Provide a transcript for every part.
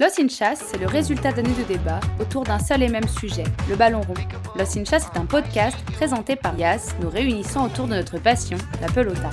Lost in Chasse, c'est le résultat d'années de débats autour d'un seul et même sujet, le ballon rond. Lost in Chasse est un podcast présenté par Yas, nous réunissant autour de notre passion, la pelota.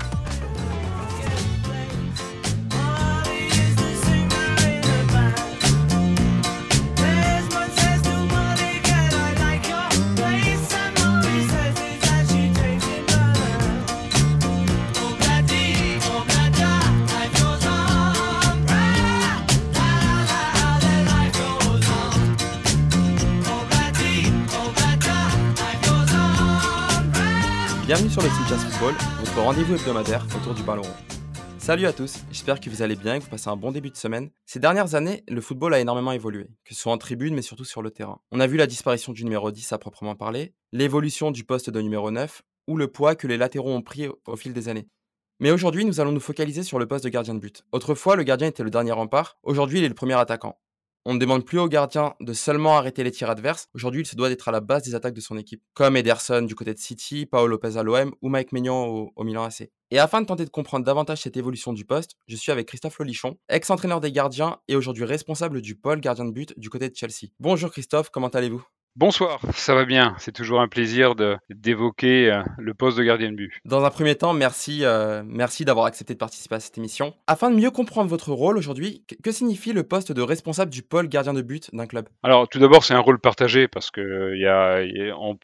Jazz Football, votre rendez-vous hebdomadaire autour du ballon rond. Salut à tous, j'espère que vous allez bien et que vous passez un bon début de semaine. Ces dernières années, le football a énormément évolué, que ce soit en tribune mais surtout sur le terrain. On a vu la disparition du numéro 10 à proprement parler, l'évolution du poste de numéro 9 ou le poids que les latéraux ont pris au fil des années. Mais aujourd'hui, nous allons nous focaliser sur le poste de gardien de but. Autrefois, le gardien était le dernier rempart, aujourd'hui il est le premier attaquant. On ne demande plus au gardien de seulement arrêter les tirs adverses. Aujourd'hui, il se doit d'être à la base des attaques de son équipe, comme Ederson du côté de City, Paolo Lopez à l'OM ou Mike Maignan au, Milan AC. Et afin de tenter de comprendre davantage cette évolution du poste, je suis avec Christophe Lolichon, ex-entraîneur des gardiens et aujourd'hui responsable du pôle gardien de but du côté de Chelsea. Bonjour Christophe, comment allez-vous? Bonsoir, ça va bien? C'est toujours un plaisir d'évoquer euh, le poste de gardien de but. Dans un premier temps, merci, euh, merci d'avoir accepté de participer à cette émission. Afin de mieux comprendre votre rôle aujourd'hui, que signifie le poste de responsable du pôle gardien de but d'un club? Alors, tout d'abord, c'est un rôle partagé parce que y a,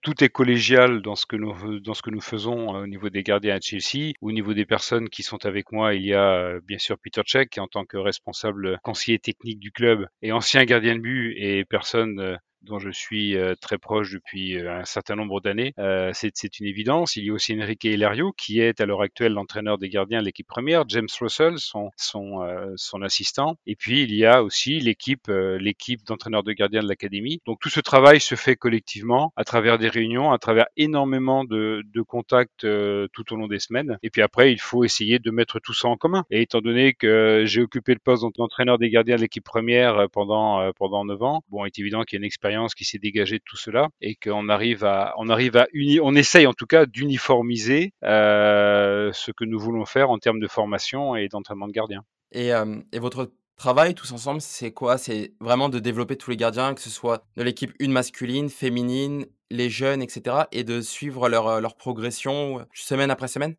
tout est collégial dans ce que nous, dans ce que nous faisons euh, au niveau des gardiens à Chelsea. Au niveau des personnes qui sont avec moi, il y a bien sûr Peter Cech en tant que responsable conseiller technique du club et ancien gardien de but et personne dont je suis euh, très proche depuis euh, un certain nombre d'années. Euh, c'est une évidence. Il y a aussi Enrique Hilario, qui est à l'heure actuelle l'entraîneur des gardiens de l'équipe première, James Russell, son, son, son assistant. Et puis, il y a aussi l'équipe l'équipe d'entraîneurs de gardiens de l'académie. Donc, tout ce travail se fait collectivement à travers des réunions, à travers énormément de, de contacts tout au long des semaines. Et puis après, il faut essayer de mettre tout ça en commun. Et étant donné que j'ai occupé le poste d'entraîneur des gardiens de l'équipe première pendant, pendant 9 ans, bon, il est évident qu'il y a une expérience qui s'est dégagée de tout cela et qu'on arrive à, on arrive à uni, on essaye en tout cas d'uniformiser euh, ce que nous voulons faire en termes de formation et d'entraînement de gardiens. Et, euh, et votre travail tous ensemble, c'est quoi? C'est vraiment de développer tous les gardiens, que ce soit de l'équipe une masculine, féminine, les jeunes, etc., et de suivre leur, leur progression semaine après semaine?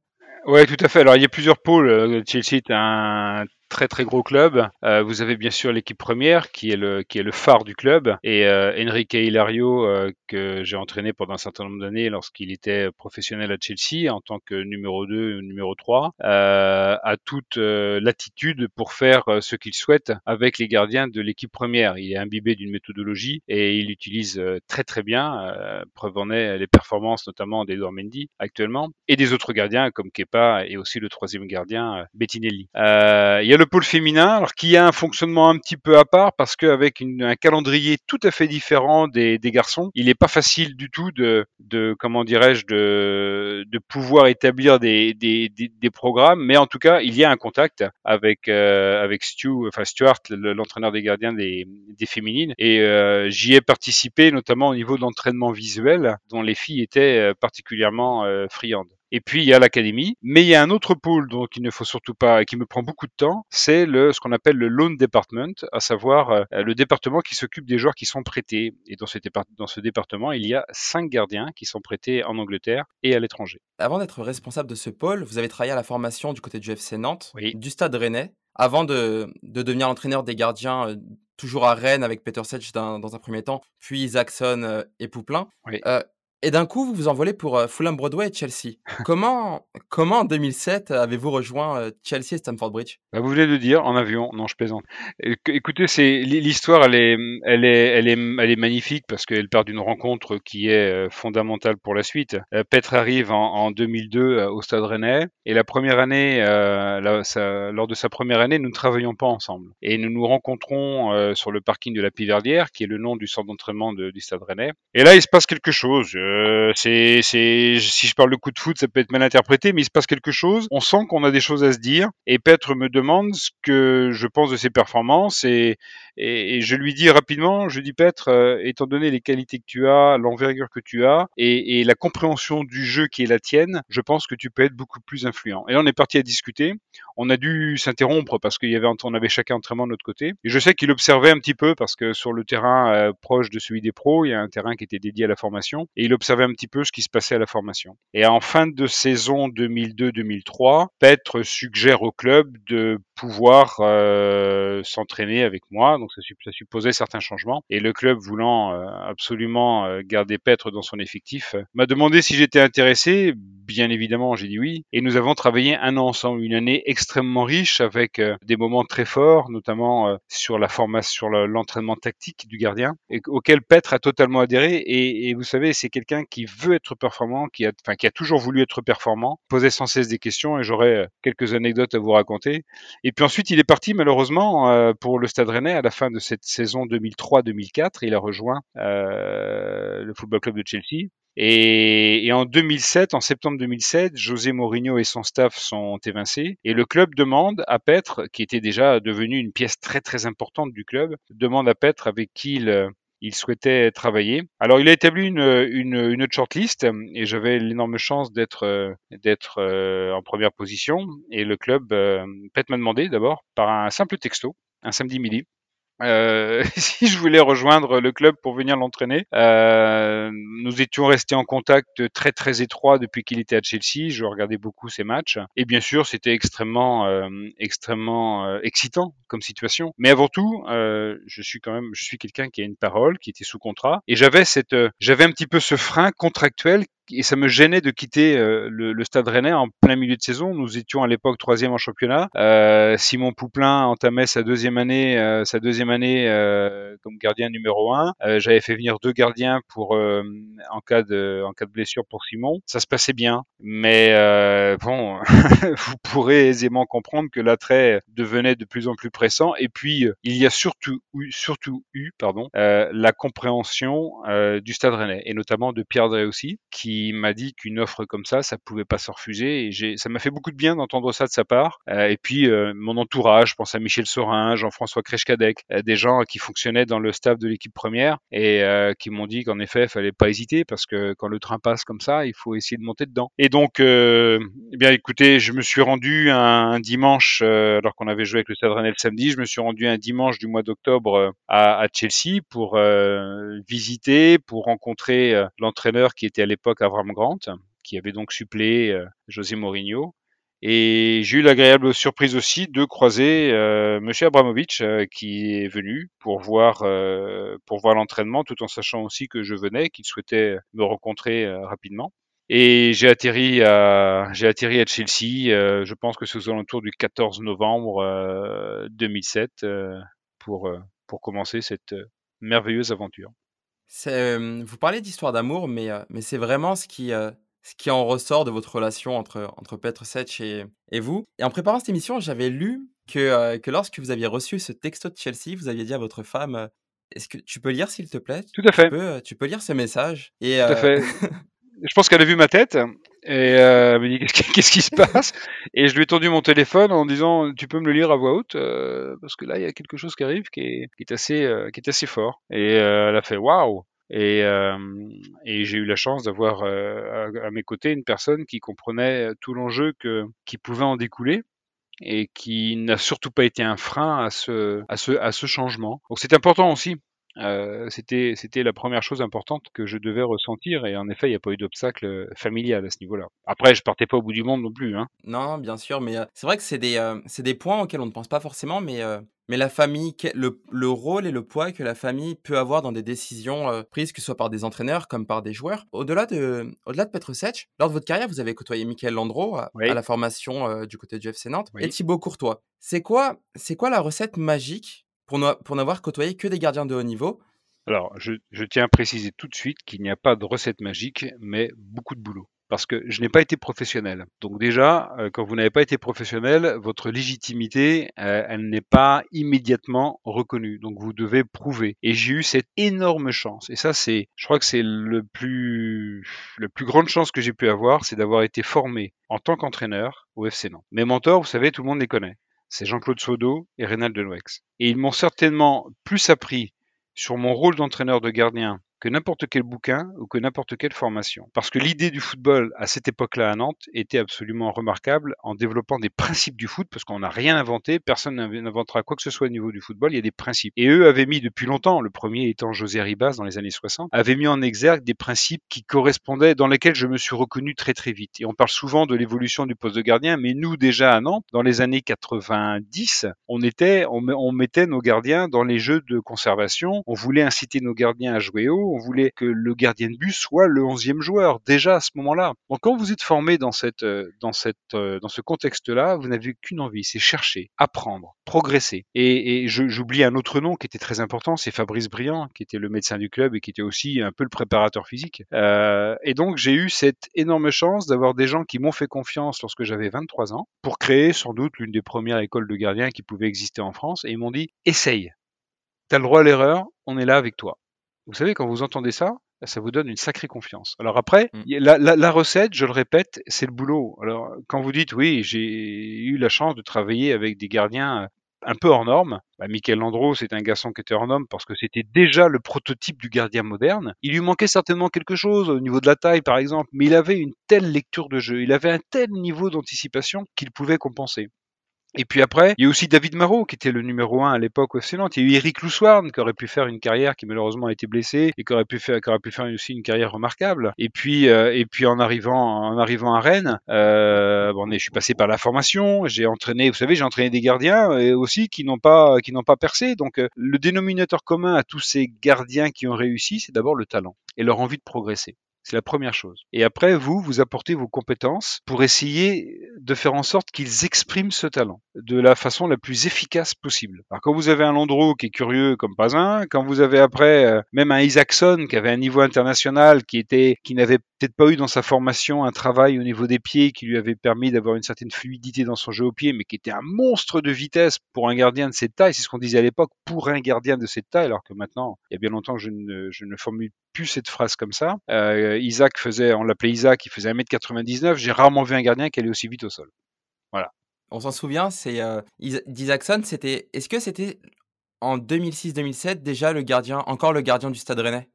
Oui, tout à fait. Alors, il y a plusieurs pôles. Chelsea est un très très gros club. Euh, vous avez bien sûr l'équipe première qui est le qui est le phare du club et euh, Enrique Hilario euh, que j'ai entraîné pendant un certain nombre d'années lorsqu'il était professionnel à Chelsea en tant que numéro 2 numéro 3 a toute l'attitude pour faire ce qu'il souhaite avec les gardiens de l'équipe première. Il est imbibé d'une méthodologie et il l'utilise très très bien. preuve en est les performances notamment d'Edouard Mendy actuellement et des autres gardiens comme Kepa et aussi le troisième gardien Bettinelli. il y a le le pôle féminin, alors qui a un fonctionnement un petit peu à part parce qu'avec un calendrier tout à fait différent des, garçons, il n'est pas facile du tout de, de comment dirais-je, de, de pouvoir établir des, des, des, programmes. Mais en tout cas, il y a un contact avec euh, avec Stu, enfin Stuart, l'entraîneur des gardiens des, des féminines, et euh, j'y ai participé notamment au niveau de l'entraînement visuel, dont les filles étaient euh, particulièrement friandes. Et puis il y a l'académie, mais il y a un autre pôle dont il ne faut surtout pas, qui me prend beaucoup de temps, c'est le ce qu'on appelle le loan department, à savoir euh, le département qui s'occupe des joueurs qui sont prêtés. Et dans ce, dans ce département, il y a cinq gardiens qui sont prêtés en Angleterre et à l'étranger. Avant d'être responsable de ce pôle, vous avez travaillé à la formation du côté du FC Nantes, du Stade Rennais, avant de, de devenir l'entraîneur des gardiens. Euh, toujours à Rennes avec Peter Sedge dans, dans, un premier temps, puis Isaacson euh, et Pouplin. Oui. Et d'un coup, vous vous envolez pour Fulham Broadway et Chelsea. Comment, comment en 2007 avez-vous rejoint Chelsea et Stamford Bridge? Bah, Vous venez de dire en avion. Non, je plaisante. Écoutez, c'est l'histoire, elle est, elle est, elle est, elle est magnifique parce qu'elle part d'une rencontre qui est fondamentale pour la suite. Petre arrive en, 2002 au Stade Rennais et la première année, lors de sa première année, nous ne travaillons pas ensemble et nous nous rencontrons sur le parking de la Piverdière, qui est le nom du centre d'entraînement du Stade Rennais. Et là, il se passe quelque chose. Euh, c'est, c'est, si je parle de coup de foot, ça peut être mal interprété, mais il se passe quelque chose. On sent qu'on a des choses à se dire. Et Petre me demande ce que je pense de ses performances et, je lui dis rapidement, je dis Petre, euh, étant donné les qualités que tu as, l'envergure que tu as et, et, la compréhension du jeu qui est la tienne, je pense que tu peux être beaucoup plus influent. Et là, on est parti à discuter. On a dû s'interrompre parce qu'il y avait on avait chacun entraînement de notre côté. Et je sais qu'il observait un petit peu parce que sur le terrain euh, proche de celui des pros, il y a un terrain qui était dédié à la formation et il observait un petit peu ce qui se passait à la formation. Et en fin de saison 2002-2003, Petre suggère au club de pouvoir euh, s'entraîner avec moi. Donc ça, supposait certains changements. Et le club voulant euh, absolument garder Petre dans son effectif, m'a demandé si j'étais intéressé. Bien évidemment, j'ai dit oui. Et nous avons travaillé un an ensemble, une année extrêmement riche avec des moments très forts, notamment sur la formation, sur l'entraînement tactique du gardien, auquel Petre a totalement adhéré. Et, vous savez, c'est quelqu'un qui veut être performant, qui a, toujours voulu être performant, posait sans cesse des questions. Et j'aurais quelques anecdotes à vous raconter. Et puis ensuite, il est parti malheureusement euh, pour le Stade Rennais à la fin de cette saison 2003-2004. Il a rejoint euh, le Football Club de Chelsea. Et, et, en 2007, en septembre 2007, José Mourinho et son staff sont évincés et le club demande à Petre, qui était déjà devenu une pièce très très importante du club, demande à Petre avec qui il, il souhaitait travailler. Alors il a établi une, une, une shortlist et j'avais l'énorme chance d'être d'être euh, en première position et le club euh, Pet m'a demandé d'abord par un simple texto un samedi midi euh, si je voulais rejoindre le club pour venir l'entraîner. Euh, nous étions restés en contact très très étroit depuis qu'il était à Chelsea. Je regardais beaucoup ses matchs et bien sûr c'était extrêmement euh, extrêmement euh, excitant comme situation. Mais avant tout, euh, je suis quand même je suis quelqu'un qui a une parole, qui était sous contrat et j'avais cette j'avais un petit peu ce frein contractuel et ça me gênait de quitter euh, le, le, Stade Rennais en plein milieu de saison. Nous étions à l'époque troisième en championnat. Euh, Simon Pouplin entamait sa deuxième année, euh, sa deuxième année euh, comme gardien numéro un. Euh, j'avais fait venir deux gardiens pour en cas de en cas de blessure pour Simon. Ça se passait bien, mais bon, vous pourrez aisément comprendre que l'attrait devenait de plus en plus pressant. Et puis il y a surtout eu, surtout eu, pardon, la compréhension du Stade Rennais et notamment de Pierre Drey aussi, qui m'a dit qu'une offre comme ça, ça pouvait pas se refuser. Et ça m'a fait beaucoup de bien d'entendre ça de sa part. Euh, et puis euh, mon entourage, je pense à Michel Sorin, Jean-François Kreshkadek, euh, des gens qui fonctionnaient dans le staff de l'équipe première et qui m'ont dit qu'en effet, il fallait pas hésiter parce que quand le train passe comme ça, il faut essayer de monter dedans. Et donc, eh bien écoutez, je me suis rendu un, dimanche, alors qu'on avait joué avec le Stade Rennais le samedi, je me suis rendu un dimanche du mois d'octobre à, à, Chelsea pour visiter, pour rencontrer l'entraîneur qui était à l'époque Avram Grant, qui avait donc suppléé euh, José Mourinho. Et j'ai eu l'agréable surprise aussi de croiser euh, Monsieur Abramovich euh, qui est venu pour voir euh, pour voir l'entraînement, tout en sachant aussi que je venais, qu'il souhaitait me rencontrer rapidement. Et j'ai atterri à j'ai atterri à Chelsea. je pense que c'est aux alentours du 14 novembre 2007 pour pour commencer cette merveilleuse aventure. Vous parlez d'histoire d'amour, mais, mais c'est vraiment ce qui, ce qui en ressort de votre relation entre, entre Petr Sech et, et vous. Et en préparant cette émission, j'avais lu que, que lorsque vous aviez reçu ce texto de Chelsea, vous aviez dit à votre femme Est-ce que tu peux lire, s'il te plaît? Tout à fait. Tu peux, tu peux lire ce message? et, Tout à fait. je pense qu'elle a vu ma tête et euh, me dit qu'est-ce qui, se passe? Et je lui ai tendu mon téléphone en disant tu peux me le lire à voix haute euh, parce que là il y a quelque chose qui arrive qui est, assez euh, qui est assez fort. Et euh, elle a fait waouh! Et, et j'ai eu la chance d'avoir à, à, mes côtés une personne qui comprenait tout l'enjeu que qui pouvait en découler et qui n'a surtout pas été un frein à ce à ce à ce changement. Donc c'est important aussi euh, c'était c'était la première chose importante que je devais ressentir et en effet il n'y a pas eu d'obstacle euh, familial à ce niveau-là. Après je partais pas au bout du monde non plus. Hein. Non bien sûr mais euh, c'est vrai que c'est des euh, c'est des points auxquels on ne pense pas forcément mais mais la famille le, le rôle et le poids que la famille peut avoir dans des décisions prises que ce soit par des entraîneurs comme par des joueurs. Au-delà de au-delà de Petrosech, lors de votre carrière vous avez côtoyé Michael Landreau à, oui. à la formation du côté du FC Nantes Oui. et Thibaut Courtois. C'est quoi c'est quoi la recette magique pour, n'avoir côtoyé que des gardiens de haut niveau. Alors, je, tiens à préciser tout de suite qu'il n'y a pas de recette magique, mais beaucoup de boulot. Parce que je n'ai pas été professionnel. Donc déjà, euh, quand vous n'avez pas été professionnel, votre légitimité, euh, elle n'est pas immédiatement reconnue. Donc vous devez prouver. Et j'ai eu cette énorme chance. Et ça, c'est, je crois que c'est le plus, la plus grande chance que j'ai pu avoir, c'est d'avoir été formé en tant qu'entraîneur au FC. Mes mentors, vous savez, tout le monde les connaît c'est Jean-Claude Sodo et Reynald Denouex. Et ils m'ont certainement plus appris sur mon rôle d'entraîneur de gardien que n'importe quel bouquin ou que n'importe quelle formation. Parce que l'idée du football à cette époque-là à Nantes était absolument remarquable en développant des principes du foot, parce qu'on n'a rien inventé, personne n'inventera quoi que ce soit au niveau du football, il y a des principes. Et eux avaient mis depuis longtemps, le premier étant José Ribas dans les années 60, avait mis en exergue des principes qui correspondaient, dans lesquels je me suis reconnu très très vite. Et on parle souvent de l'évolution du poste de gardien, mais nous déjà à Nantes, dans les années 90, on était, on, mettait nos gardiens dans les jeux de conservation, on voulait inciter nos gardiens à jouer haut, on voulait que le gardien de but soit le onzième joueur, déjà à ce moment-là. Donc quand vous êtes formé dans cette, dans cette, dans ce contexte-là, vous n'avez qu'une envie, c'est chercher, apprendre, progresser. Et, j'oublie un autre nom qui était très important, c'est Fabrice Briand, qui était le médecin du club et qui était aussi un peu le préparateur physique. Euh, et donc j'ai eu cette énorme chance d'avoir des gens qui m'ont fait confiance lorsque j'avais 23 ans pour créer sans doute l'une des premières écoles de gardiens qui pouvaient exister en France. Et ils m'ont dit essaye, t'as le droit à l'erreur, on est là avec toi. Vous savez, quand vous entendez ça, ça vous donne une sacrée confiance. Alors après, mmh. la, la, recette, je le répète, c'est le boulot. Alors quand vous dites oui, j'ai eu la chance de travailler avec des gardiens un peu hors norme. Bah, Michael Landreau, c'est un garçon qui était hors norme parce que c'était déjà le prototype du gardien moderne. Il lui manquait certainement quelque chose au niveau de la taille, par exemple, mais il avait une telle lecture de jeu, il avait un tel niveau d'anticipation qu'il pouvait compenser. Et puis après, il y a aussi David Marot, qui était le numéro un à l'époque au Nantes. Il y a eu Eric Loussoirne, qui aurait pu faire une carrière qui malheureusement a été blessé et qui aurait pu faire, qui aurait pu faire aussi une carrière remarquable. Et puis, euh, et puis en arrivant, en arrivant à Rennes, euh, bon, je suis passé par la formation. J'ai entraîné, vous savez, j'ai entraîné des gardiens euh, aussi qui n'ont pas, qui n'ont pas percé. Donc, euh, le dénominateur commun à tous ces gardiens qui ont réussi, c'est d'abord le talent et leur envie de progresser. C'est la première chose. Et après, vous, vous apportez vos compétences pour essayer de faire en sorte qu'ils expriment ce talent de la façon la plus efficace possible. Alors quand vous avez un Landreau qui est curieux comme pas un, quand vous avez après euh, même un Isaacson qui avait un niveau international, qui était, qui n'avait peut-être pas eu dans sa formation un travail au niveau des pieds qui lui avait permis d'avoir une certaine fluidité dans son jeu au pied, mais qui était un monstre de vitesse pour un gardien de cette taille. C'est ce qu'on disait à l'époque pour un gardien de cette taille, alors que maintenant, il y a bien longtemps je ne, je ne formule plus cette phrase comme ça. Euh, Isaac faisait, on l'appelait Isaac, il faisait 1m99. J'ai rarement vu un gardien qui allait aussi vite au sol. On s'en souvient, c'est euh, d'Isaacson, c'était. Est-ce que c'était en 2006-2007 déjà le gardien, encore le gardien du Stade Rennais?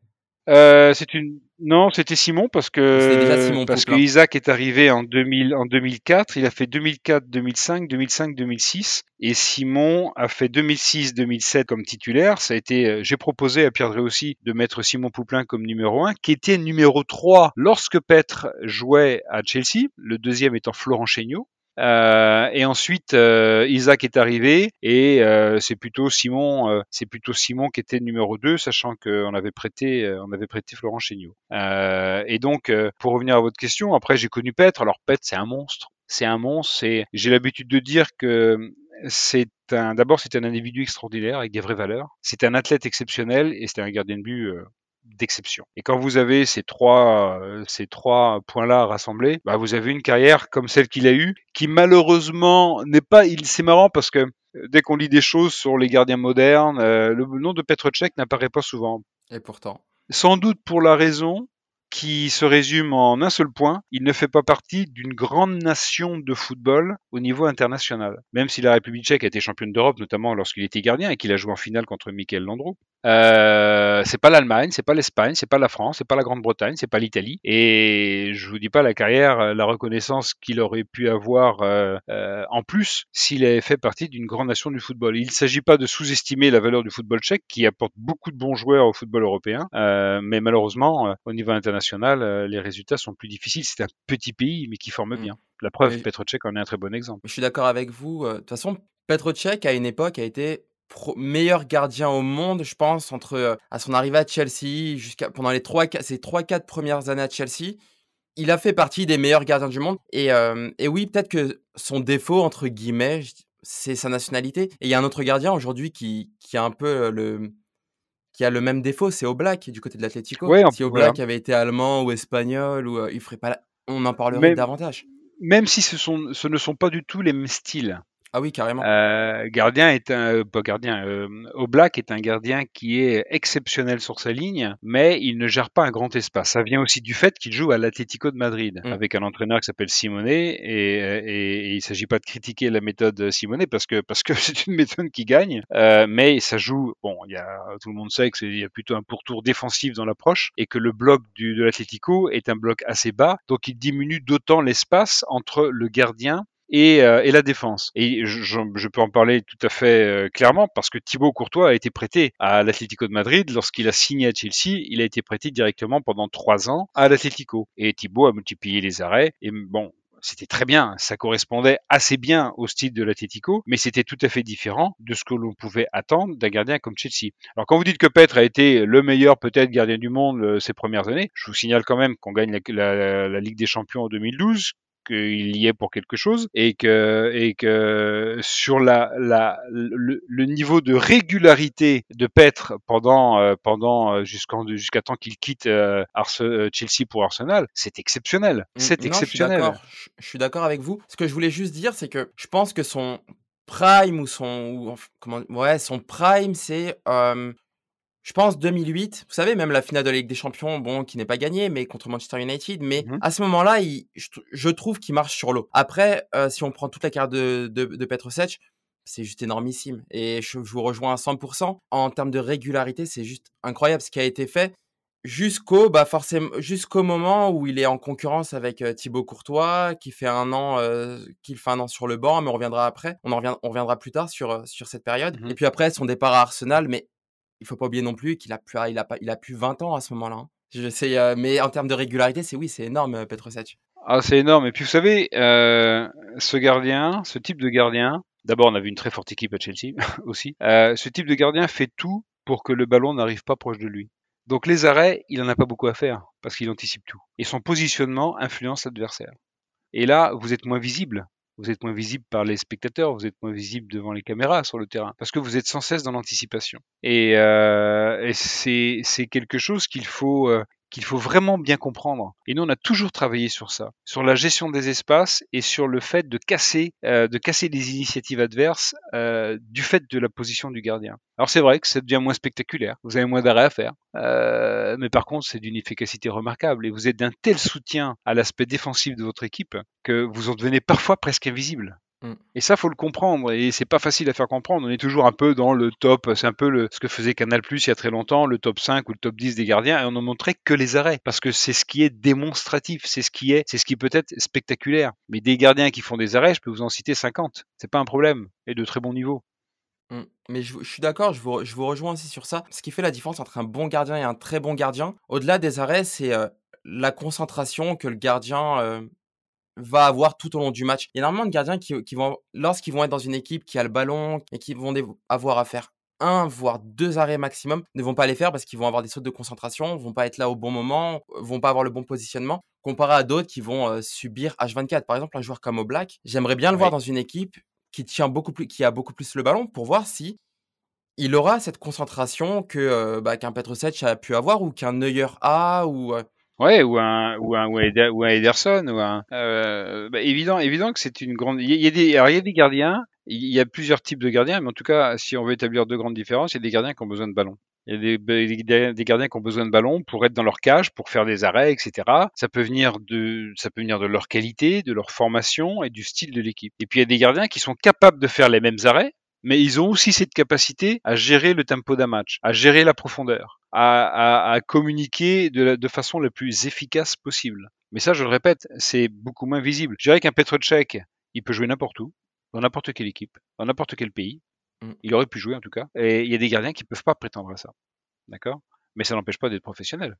Euh, c'est une non, c'était Simon parce que parce que Isaac est arrivé en 2000 en 2004, il a fait 2004, 2005, 2005, 2006 et Simon a fait 2006, 2007 comme titulaire. Ça a été euh, j'ai proposé à Pierre aussi de mettre Simon Pouplin comme numéro 1 qui était numéro 3 lorsque Petre jouait à Chelsea, le deuxième étant Florent Chéniaud. Euh, et ensuite, euh, Isaac est arrivé et euh, c'est plutôt Simon, c'est plutôt Simon qui était numéro 2, sachant qu'on avait prêté, on avait prêté Florent Chéniaud. et donc, pour revenir à votre question, après j'ai connu Petre. Alors Petre, c'est un monstre. C'est un monstre. C'est, j'ai l'habitude de dire que c'est un, d'abord c'est un individu extraordinaire avec des vraies valeurs. C'est un athlète exceptionnel et c'est un gardien de but d'exception. Et quand vous avez ces trois, euh, ces trois points-là rassemblés, bah vous avez une carrière comme celle qu'il a eue, qui malheureusement n'est pas. Il, c'est marrant parce que euh, dès qu'on lit des choses sur les gardiens modernes, euh, le nom de Petrocek n'apparaît pas souvent. Et pourtant. Sans doute pour la raison qui se résume en un seul point, il ne fait pas partie d'une grande nation de football au niveau international. Même si la République tchèque a été championne d'Europe, notamment lorsqu'il était gardien et qu'il a joué en finale contre Michael Landreau, euh, c'est pas l'Allemagne, c'est pas l'Espagne, c'est pas la France, c'est pas la Grande-Bretagne, c'est pas l'Italie. Et je vous dis pas la carrière, la reconnaissance qu'il aurait pu avoir euh, euh, en plus s'il avait fait partie d'une grande nation du football. Il ne s'agit pas de sous-estimer la valeur du football tchèque qui apporte beaucoup de bons joueurs au football européen, euh, mais malheureusement au niveau international, les résultats sont plus difficiles. C'est un petit pays mais qui forme mmh. bien. La preuve, Petr Cech en est un très bon exemple. Je suis d'accord avec vous. De toute façon, Petr Cech à une époque a été meilleur gardien au monde, je pense, entre euh, à son arrivée à Chelsea jusqu'à pendant les trois, ses trois quatre premières années à Chelsea. Il a fait partie des meilleurs gardiens du monde. Et, euh, et oui, peut-être que son défaut entre guillemets, c'est sa nationalité. Et il y a un autre gardien aujourd'hui qui, qui a un peu euh, le qui a le même défaut, c'est Oblak du côté de l'Atlético. si Oblak avait été allemand ou espagnol, ou il ferait pas, on en parlerait davantage. Même si ce, sont, ce ne sont pas du tout les mêmes styles. Ah oui, carrément. Euh, gardien est un, pas gardien, euh, Oblak est un gardien qui est exceptionnel sur sa ligne, mais il ne gère pas un grand espace. Ça vient aussi du fait qu'il joue à l'Atlético de Madrid Mm. avec un entraîneur qui s'appelle Simone et, et, et il s'agit pas de critiquer la méthode Simone parce que parce que c'est une méthode qui gagne, euh, mais ça joue. Bon, il y a tout le monde sait que c'est il y a plutôt un pourtour défensif dans l'approche et que le bloc du, de l'Atlético est un bloc assez bas, donc il diminue d'autant l'espace entre le gardien et, euh, et la défense. Et je, je, peux en parler tout à fait euh, clairement parce que Thibaut Courtois a été prêté à l'Atlético de Madrid lorsqu'il a signé à Chelsea. Il a été prêté directement pendant trois ans à l'Atlético. Et Thibaut a multiplié les arrêts. Et bon, c'était très bien, ça correspondait assez bien au style de l'Atlético, mais c'était tout à fait différent de ce que l'on pouvait attendre d'un gardien comme Chelsea. Alors quand vous dites que Petre a été le meilleur peut-être gardien du monde euh, ces premières années, je vous signale quand même qu'on gagne la, la, la Ligue des Champions en 2012, qu'il y est pour quelque chose et que et que sur la, la le, le niveau de régularité de Petre pendant euh, pendant jusqu'en jusqu'à temps qu'il quitte euh, Arse, Chelsea pour Arsenal, c'est exceptionnel. C'est exceptionnel. Je, suis d'accord avec vous. Ce que je voulais juste dire, c'est que je pense que son prime ou son ou, comment ouais son prime c'est euh, je pense 2008, vous savez, même la finale de la Ligue des Champions, bon, qui n'est pas gagnée, mais contre Manchester United. Mais Mhm. à ce moment-là, je, je trouve qu'il marche sur l'eau. Après, euh, si on prend toute la carte de, de, de c'est juste énormissime. Et je, je vous rejoins à 100%. En termes de régularité, c'est juste incroyable ce qui a été fait jusqu'au bah forcément jusqu'au moment où il est en concurrence avec euh, Thibaut Courtois qui fait un an euh, fait un an sur le banc mais on reviendra après on en revient, on reviendra plus tard sur euh, sur cette période Mhm. et puis après son départ à Arsenal mais il faut pas oublier non plus qu'il a plus il a pas il a plus 20 ans à ce moment-là hein. je sais euh, mais en termes de régularité c'est oui c'est énorme euh, Petrovic Ah, c'est énorme. Et puis vous savez, euh, ce gardien, ce type de gardien, d'abord on avait une très forte équipe à Chelsea aussi. Ce type de gardien fait tout pour que le ballon n'arrive pas proche de lui. Donc les arrêts, il en a pas beaucoup à faire parce qu'il anticipe tout. Et son positionnement influence l'adversaire. Et là, vous êtes moins visible. Vous êtes moins visible par les spectateurs, vous êtes moins visible devant les caméras sur le terrain, parce que vous êtes sans cesse dans l'anticipation. Et, euh, c'est quelque chose qu'il faut, euh, qu'il faut vraiment bien comprendre. Et nous, on a toujours travaillé sur ça, sur la gestion des espaces et sur le fait de casser, euh, de casser les initiatives adverses euh, du fait de la position du gardien. Alors c'est vrai que ça devient moins spectaculaire, vous avez moins d'arrêts à faire, euh, mais par contre c'est d'une efficacité remarquable et vous êtes d'un tel soutien à l'aspect défensif de votre équipe que vous en devenez parfois presque invisible. Mm. Et ça, faut le comprendre, et c'est pas facile à faire comprendre. On est toujours un peu dans le top, c'est un peu le, ce que faisait Canal Plus il y a très longtemps, le top 5 ou le top 10 des gardiens, et on ne montrait que les arrêts, parce que c'est ce qui est démonstratif, c'est ce qui est, c'est ce qui peut être spectaculaire. Mais des gardiens qui font des arrêts, je peux vous en citer 50. C'est pas un problème, et de très bon niveau. Mm. Mais je, je suis d'accord, je vous, je vous rejoins aussi sur ça. Ce qui fait la différence entre un bon gardien et un très bon gardien, au-delà des arrêts, c'est euh, la concentration que le gardien euh, va avoir tout au long du match. Il y a énormément de gardiens qui, qui vont, lorsqu'ils vont être dans une équipe qui a le ballon et qui vont avoir à faire un voire deux arrêts maximum, ne vont pas les faire parce qu'ils vont avoir des sautes de concentration, vont pas être là au bon moment, vont pas avoir le bon positionnement, comparé à d'autres qui vont euh, subir H24. Par exemple, un joueur comme Oblak, j'aimerais bien le Oui. voir dans une équipe qui tient beaucoup plus, qui a beaucoup plus le ballon pour voir si il aura cette concentration que euh, bah, qu'un Petrovic a pu avoir ou qu'un Neuer a ou euh, Ouais, ou un ou un ou un, Ederson ou un euh, bah, évident évident que c'est une grande. Il y, a- des alors il y a des gardiens. Il y a plusieurs types de gardiens, mais en tout cas, si on veut établir deux grandes différences, il y a des gardiens qui ont besoin de ballon. Il y a des, des, des gardiens qui ont besoin de ballon pour être dans leur cage, pour faire des arrêts, etc. Ça peut venir de, ça peut venir de leur qualité, de leur formation et du style de l'équipe. Et puis il y a des gardiens qui sont capables de faire les mêmes arrêts, mais ils ont aussi cette capacité à gérer le tempo d'un match, à gérer la profondeur, à, à, à communiquer de, la, de façon la plus efficace possible. Mais ça, je le répète, c'est beaucoup moins visible. Je dirais qu'un Petrocek, il peut jouer n'importe où, dans n'importe quelle équipe, dans n'importe quel pays. Mm. Il aurait pu jouer en tout cas. Et il y a des gardiens qui peuvent pas prétendre à ça. D'accord? Mais ça n'empêche pas d'être professionnel.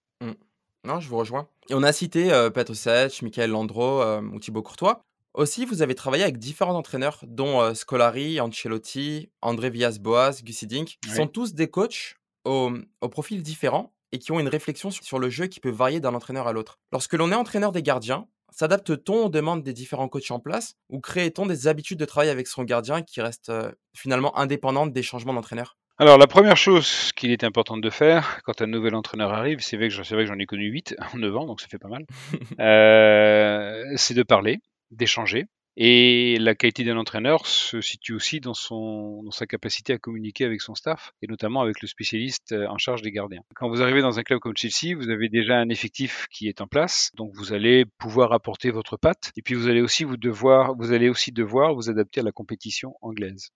Non, je vous rejoins. Et on a cité euh, Petrovic, Michael Landreau euh, ou Thibaut Courtois. Aussi, vous avez travaillé avec différents entraîneurs, dont euh, Scolari, Ancelotti, André Villas-Boas, Dink, qui Oui. sont tous des coachs au, au profil différent et qui ont une réflexion sur, le jeu qui peut varier d'un entraîneur à l'autre. Lorsque l'on est entraîneur des gardiens, s'adapte-t-on aux demandes des différents coachs en place ou crée-t-on des habitudes de travail avec son gardien qui restent euh, finalement indépendantes des changements d'entraîneur? Alors, la première chose qu'il est important de faire quand un nouvel entraîneur arrive, c'est vrai que j'en- c'est vrai que j'en ai connu 8 en 9 ans, donc ça fait pas mal, euh, c'est de parler, d'échanger, Et la qualité d'un entraîneur se situe aussi dans, son, dans sa capacité à communiquer avec son staff, et notamment avec le spécialiste euh, en charge des gardiens. Quand vous arrivez dans un club comme Chelsea, vous avez déjà un effectif qui est en place, donc vous allez pouvoir apporter votre patte, et puis vous allez aussi vous devoir, vous allez aussi devoir vous adapter à la compétition anglaise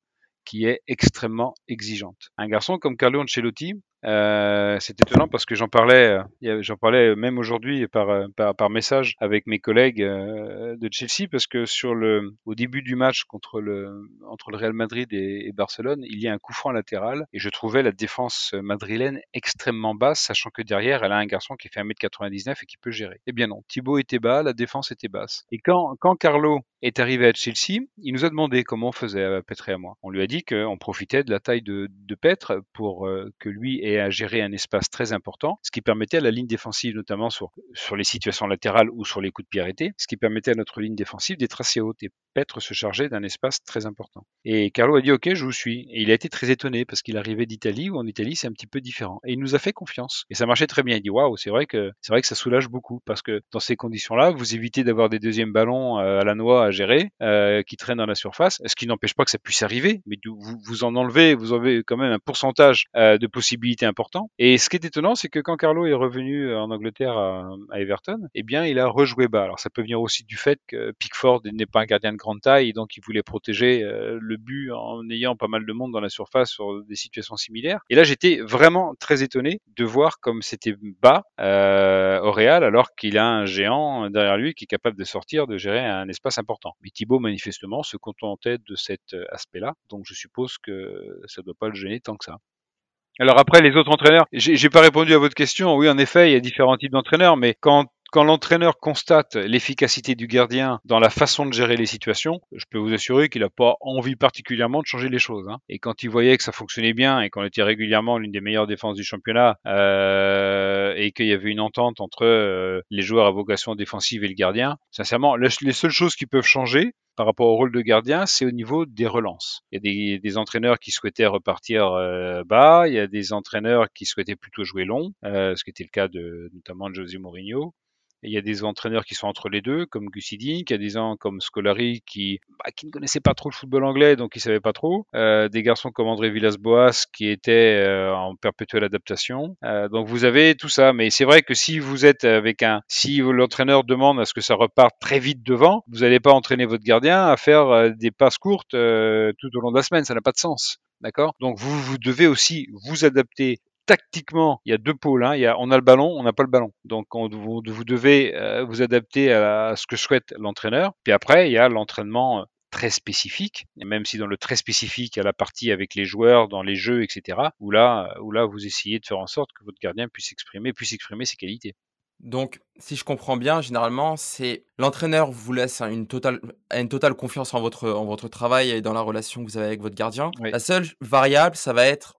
qui est extrêmement exigeante. Un garçon comme Carlo Ancelotti, euh, c'est étonnant parce que j'en parlais, euh, j'en parlais même aujourd'hui par, euh, par, par message avec mes collègues de Chelsea parce que sur le, au début du match contre le, entre le Real Madrid et, Barcelone, il y a un coup franc latéral et je trouvais la défense madrilène extrêmement basse, sachant que derrière elle a un garçon qui fait 1m99 et qui peut gérer. Eh bien non, Thibaut était bas, la défense était basse. Et quand, quand Carlo est arrivé à Chelsea, il nous a demandé comment on faisait à Petre et à moi. On lui a dit qu'on profitait de la taille de, de Petre pour que lui ait à gérer un espace très important, ce qui permettait à la ligne défensive, notamment sur, sur les situations latérales ou sur les coups de pied arrêtés, ce qui permettait à notre ligne défensive d'être assez haute et Petre se chargeait d'un espace très important. Et Carlo a dit ok, je vous suis. Et il a été très étonné parce qu'il arrivait d'Italie où en Italie c'est un petit peu différent. Et il nous a fait confiance. Et ça marchait très bien. Il dit waouh, c'est vrai que vrai que ça soulage beaucoup parce que dans ces conditions-là, vous évitez d'avoir des deuxièmes ballons euh, à la noix à gérer euh, qui traînent dans la surface. Ce qui n'empêche pas que ça puisse arriver, mais vous, vous en enlevez, vous avez quand même un pourcentage euh, de possibilités important. Et ce qui est étonnant, c'est que quand Carlo est revenu en Angleterre à, Everton, eh bien il a rejoué bas. Alors ça peut venir aussi du fait que Pickford n'est pas un gardien de grande taille, donc il voulait protéger euh, le but en ayant pas mal de monde dans la surface sur des situations similaires. Et là, j'étais vraiment très étonné de voir comme c'était bas euh, au Real, alors qu'il a un géant derrière lui qui est capable de sortir, de gérer un espace important. Mais Thibaut, manifestement, se contentait de cet euh, aspect-là, donc je suppose que ça ne doit pas le gêner tant que ça. Alors après, les autres entraîneurs, j'ai pas répondu à votre question. Oui, en effet, il y a différents types d'entraîneurs, mais quand quand l'entraîneur constate l'efficacité du gardien dans la façon de gérer les situations, je peux vous assurer qu'il n'a pas envie particulièrement de changer les choses. Hein. Et quand il voyait que ça fonctionnait bien et qu'on était régulièrement l'une des meilleures défenses du championnat euh, et qu'il y avait une entente entre euh, les joueurs à vocation défensive et le gardien, sincèrement, les seules choses qui peuvent changer, par rapport au rôle de gardien, c'est au niveau des relances. Il y a des, entraîneurs qui souhaitaient repartir euh, bas, il y a des entraîneurs qui souhaitaient plutôt jouer long, euh, ce qui était le cas de notamment de José Mourinho il y a des entraîneurs qui sont entre les deux, comme Gusidink, il y a des gens comme Scolari qui, bah, qui ne connaissaient pas trop le football anglais, donc ils savaient pas trop. Euh, des garçons comme André Villas-Boas qui étaient euh, en perpétuelle adaptation. Euh, donc vous avez tout ça, mais c'est vrai que si vous êtes avec un, si l'entraîneur demande à ce que ça reparte très vite devant, vous n'allez pas entraîner votre gardien à faire euh, des passes courtes euh, tout au long de la semaine, ça n'a pas de sens. D'accord? Donc vous, vous devez aussi vous adapter tactiquement, il y a deux pôles. Hein. Il y a, on a le ballon, on n'a pas le ballon. Donc, vous, devez euh, vous adapter à, ce que souhaite l'entraîneur. Puis après, il y a l'entraînement euh, très spécifique, et même si dans le très spécifique, il y a la partie avec les joueurs, dans les jeux, etc., où là, où là, vous essayez de faire en sorte que votre gardien puisse exprimer, puisse exprimer ses qualités. Donc, si je comprends bien, généralement, c'est l'entraîneur vous laisse une totale, une totale confiance en votre, en votre travail et dans la relation que vous avez avec votre gardien. La seule variable, ça va être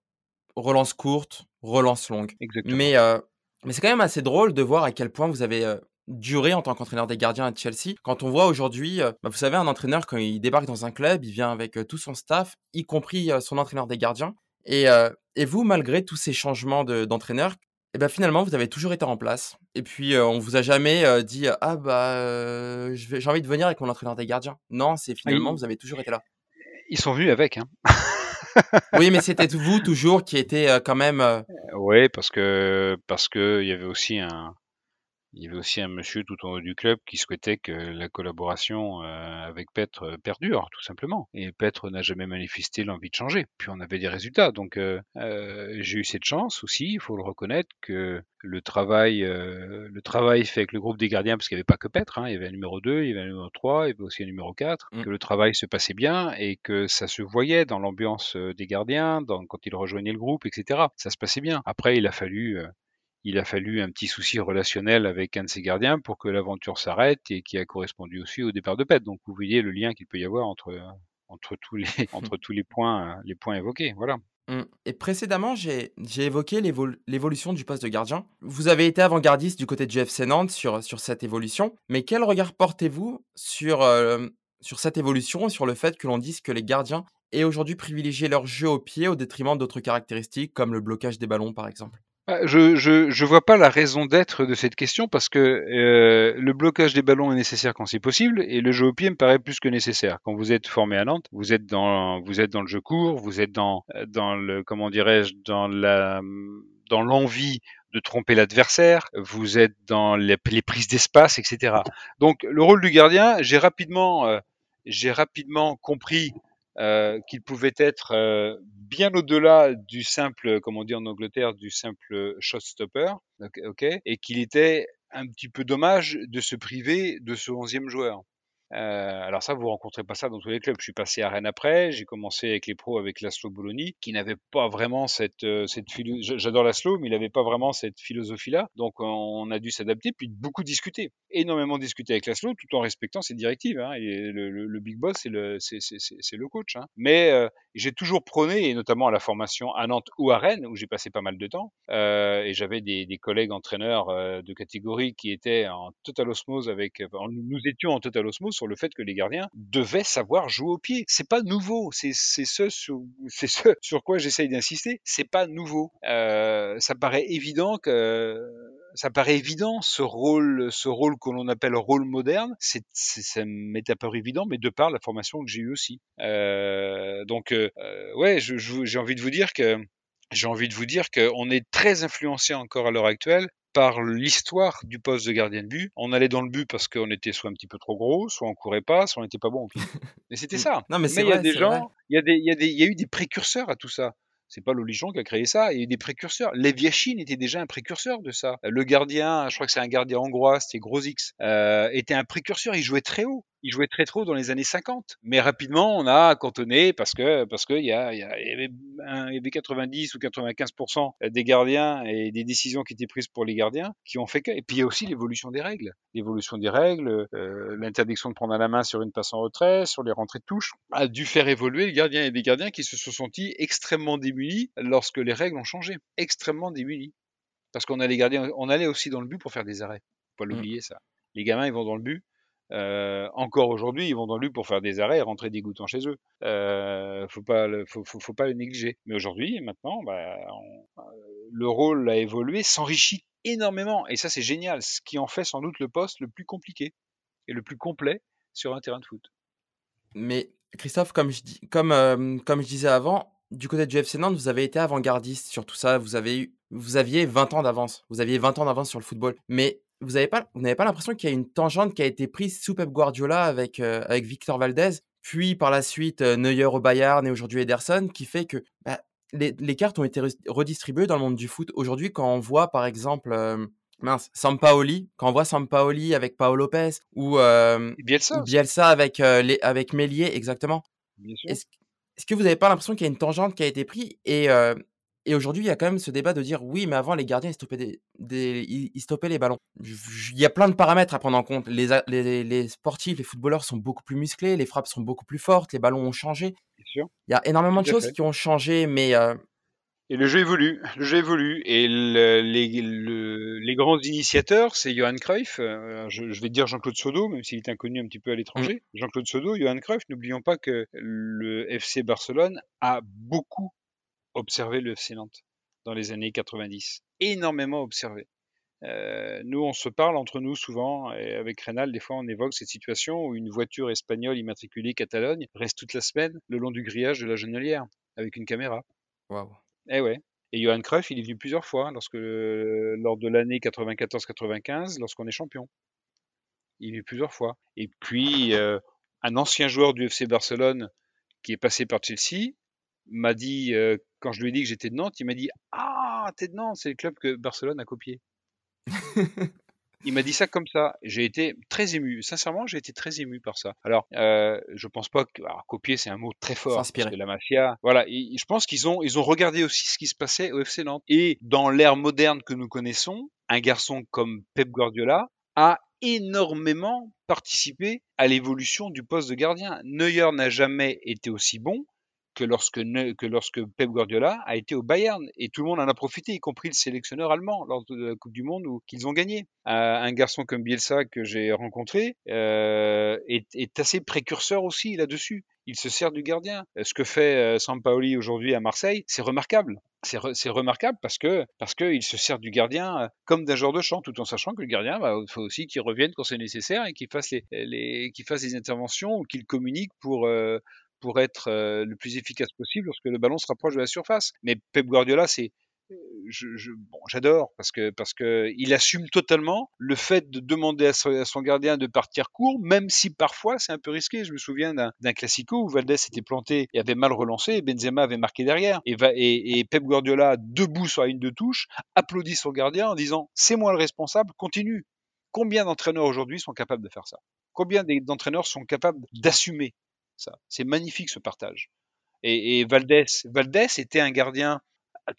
relance courte, relance longue. Exactement. Mais, euh, mais c'est quand même assez drôle de voir à quel point vous avez euh, duré en tant qu'entraîneur des gardiens à Chelsea. Quand on voit aujourd'hui, euh, bah, vous savez, un entraîneur, quand il débarque dans un club, il vient avec tout son staff, y compris son entraîneur des gardiens. Et, et vous, malgré tous ces changements d'entraîneur, et eh ben finalement, vous avez toujours été en place. Et puis, on vous a jamais dit Ah, bah, j'ai envie de venir avec mon entraîneur des gardiens. Non, c'est ah, finalement, vous avez toujours été là. Ils sont venus avec. Hein. Oui, mais c'était vous toujours qui était quand même. Oui, parce que parce que il y avait aussi un il y avait aussi un monsieur tout en haut du club qui souhaitait que la collaboration euh, avec Petre euh, perdure, tout simplement. Et Petre n'a jamais manifesté l'envie de changer. Puis on avait des résultats. Donc euh, j'ai eu cette chance aussi, il faut le reconnaître, que le travail, le travail fait avec le groupe des gardiens, parce qu'il n'y avait pas que Petre, hein, il y avait un numéro 2, il y avait un numéro 3, il y avait aussi un numéro 4, mmh. que le travail se passait bien et que ça se voyait dans l'ambiance des gardiens, dans, quand ils rejoignaient le groupe, etc. Ça se passait bien. Après, il a fallu il a fallu un petit souci relationnel avec un de ses gardiens pour que l'aventure s'arrête et qui a correspondu aussi au départ de Pet. Donc vous voyez le lien qu'il peut y avoir entre, entre, tous, les, entre tous les points, les points évoqués. Voilà. Mmh. Et précédemment, j'ai évoqué l'évolution du poste de gardien. Vous avez été avant-gardiste du côté de GFC Nantes sur, sur cette évolution, mais quel regard portez-vous sur, euh, sur cette évolution et sur le fait que l'on dise que les gardiens aient aujourd'hui privilégié leur jeu au pied au détriment d'autres caractéristiques comme le blocage des ballons par exemple? Je, je, je vois pas la raison d'être de cette question parce que euh, le blocage des ballons est nécessaire quand c'est possible et le jeu au pied me paraît plus que nécessaire. Quand vous êtes formé à Nantes, vous êtes dans vous êtes dans le jeu court, vous êtes dans dans le comment dirais-je dans la dans l'envie de tromper l'adversaire, vous êtes dans les, les prises d'espace, etc. Donc le rôle du gardien, j'ai rapidement euh, j'ai rapidement compris euh, qu'il pouvait être euh, bien au-delà du simple, comme on dit en Angleterre, du simple shot-stopper, okay, et qu'il était un petit peu dommage de se priver de ce onzième joueur. Euh, alors ça, vous rencontrez pas ça dans tous les clubs. Je suis passé à Rennes après, j'ai commencé avec les pros avec Laszlo Bologna, qui n'avait pas vraiment cette euh, philosophie. J'adore Laszlo, mais il n'avait pas vraiment cette philosophie-là. Donc on a dû s'adapter, puis beaucoup discuter, énormément discuter avec Laszlo, tout en respectant ses directives. Hein. Le, big boss, c'est le coach. Hein. Mais euh, j'ai toujours prôné, et notamment à la formation à Nantes ou à Rennes, où j'ai passé pas mal de temps, et j'avais des, collègues entraîneurs de catégorie qui étaient en total osmose avec. Nous étions en total osmose le fait que les gardiens devaient savoir jouer au pied. C'est pas nouveau. C'est ce sur, ce sur quoi j'essaye d'insister. C'est pas nouveau. Euh, ça paraît évident que ça paraît évident ce rôle, ce rôle que l'on appelle rôle moderne. Ça m'est apparu évident, mais de par la formation que j'ai eue aussi. Euh, donc, euh, ouais, j'ai envie de vous dire que j'ai envie de vous dire qu'on est très influencé encore à l'heure actuelle par l'histoire du poste de gardien de but. On allait dans le but parce qu'on était soit un petit peu trop gros, soit on courait pas, soit on n'était pas bon. Mais c'était ça. non, mais il y a des gens, il y a des, il y a des, il y a eu des précurseurs à tout ça. C'est pas l'Olichon qui a créé ça, il y a eu des précurseurs. Leviachine était déjà un précurseur de ça. Le gardien, je crois que c'est un gardien hongrois, c'était Grosix, euh, était un précurseur, il jouait très haut il jouait très trop dans les années 50. Mais rapidement, on a cantonné parce que parce qu'il y, a, y, a, y, avait, y avait 90 ou 95% des gardiens et des décisions qui étaient prises pour les gardiens qui ont fait que. Et puis il y a aussi l'évolution des règles. L'évolution des règles, euh, l'interdiction de prendre à la main sur une passe en retrait, sur les rentrées de touche, a dû faire évoluer les gardiens et des gardiens qui se sont sentis extrêmement démunis lorsque les règles ont changé. Extrêmement démunis. Parce qu'on allait gardiens, on allait aussi dans le but pour faire des arrêts. Faut pas mmh. l'oublier ça. Les gamins, ils vont dans le but euh, encore aujourd'hui, ils vont dans but pour faire des arrêts et rentrer dégoûtants chez eux. Euh, faut pas, le, faut, pas le négliger. Mais aujourd'hui, maintenant, bah, euh, le rôle a évolué, s'enrichit énormément, et ça c'est génial. Ce qui en fait sans doute le poste le plus compliqué et le plus complet sur un terrain de foot. Mais Christophe, comme je, euh, disais avant, du côté du FC Nantes, vous avez été avant-gardiste sur tout ça. Vous, vous aviez 20 ans d'avance. Vous aviez 20 ans d'avance sur le football. Mais vous n'avez pas, vous n'avez pas l'impression qu'il y a une tangente qui a été prise sous Pep Guardiola avec, euh, avec Victor Valdez, puis par la suite euh, Neuer au Bayern et aujourd'hui Ederson, qui fait que bah, les, les, cartes ont été redistribuées dans le monde du foot. Aujourd'hui, quand on voit par exemple euh, mince, Sampaoli, quand on voit Sampaoli avec Paolo Lopez ou, Bielsa, Bielsa avec, les, avec Mélier, exactement. Est-ce est que vous n'avez pas l'impression qu'il y a une tangente qui a été prise et, et aujourd'hui, il y a quand même ce débat de dire oui, mais avant, les gardiens, ils stoppaient, des, des ils stoppaient les ballons. Il y a plein de paramètres à prendre en compte. Les, les, les, sportifs, les footballeurs sont beaucoup plus musclés, les frappes sont beaucoup plus fortes, les ballons ont changé. Sûr. Il y a énormément de choses fait. qui ont changé, mais. Euh... Et le jeu évolue, le jeu évolue. Et le, les, le, les grands initiateurs, c'est Johan Cruyff. Euh, je, je, vais dire Jean-Claude Sodo, même s'il est inconnu un petit peu à l'étranger. Mmh. Jean-Claude Sodo, Johan Cruyff, n'oublions pas que le FC Barcelone a beaucoup observé le FC Nantes dans les années 90. Énormément observé. Euh, nous, on se parle entre nous souvent, et avec Rénal, des fois, on évoque cette situation où une voiture espagnole immatriculée Catalogne reste toute la semaine le long du grillage de la Genelière, avec une caméra. Waouh. Eh ouais. Et Johan Cruyff, il est venu plusieurs fois, lorsque, euh, lors de l'année 94-95, lorsqu'on est champion. Il est venu plusieurs fois. Et puis, euh, un ancien joueur du FC Barcelone qui est passé par Chelsea m'a dit, euh, quand je lui ai dit que j'étais de Nantes, il m'a dit Ah, t'es de Nantes, c'est le club que Barcelone a copié. il m'a dit ça comme ça. J'ai été très ému. Sincèrement, j'ai été très ému par ça. Alors, euh, je pense pas que alors, copier c'est un mot très fort parce que la mafia. Voilà, et, je pense qu'ils ont ils ont regardé aussi ce qui se passait au FC Nantes. Et dans l'ère moderne que nous connaissons, un garçon comme Pep Guardiola a énormément participé à l'évolution du poste de gardien. Neuer n'a jamais été aussi bon que lorsque, que lorsque Pep Guardiola a été au Bayern. Et tout le monde en a profité, y compris le sélectionneur allemand lors de la Coupe du Monde où qu'ils ont gagné. un garçon comme Bielsa que j'ai rencontré euh, est, assez précurseur aussi là-dessus. Il se sert du gardien. Ce que fait euh, Sampaoli aujourd'hui à Marseille, c'est remarquable. C'est, re, remarquable parce que parce se sert du gardien euh, comme d'un joueur de champ, tout en sachant que le gardien, bah, il faut aussi qu'il revienne quand c'est nécessaire et qu'il fasse les, les qu'il des interventions ou qu'il communique pour euh, pour être euh, le plus efficace possible lorsque le ballon se rapproche de la surface. Mais Pep Guardiola, c'est bon, j'adore parce que parce que il assume totalement le fait de demander à son, gardien de partir court, même si parfois c'est un peu risqué. Je me souviens d'un classico où Valdez était planté et avait mal relancé, et Benzema avait marqué derrière, et, et, et Pep Guardiola debout sur la ligne de touche applaudit son gardien en disant c'est moi le responsable, continue. Combien d'entraîneurs aujourd'hui sont capables de faire ça? Combien d'entraîneurs sont capables d'assumer? Ça. C'est magnifique ce partage. Et, et Valdés, Valdés était un gardien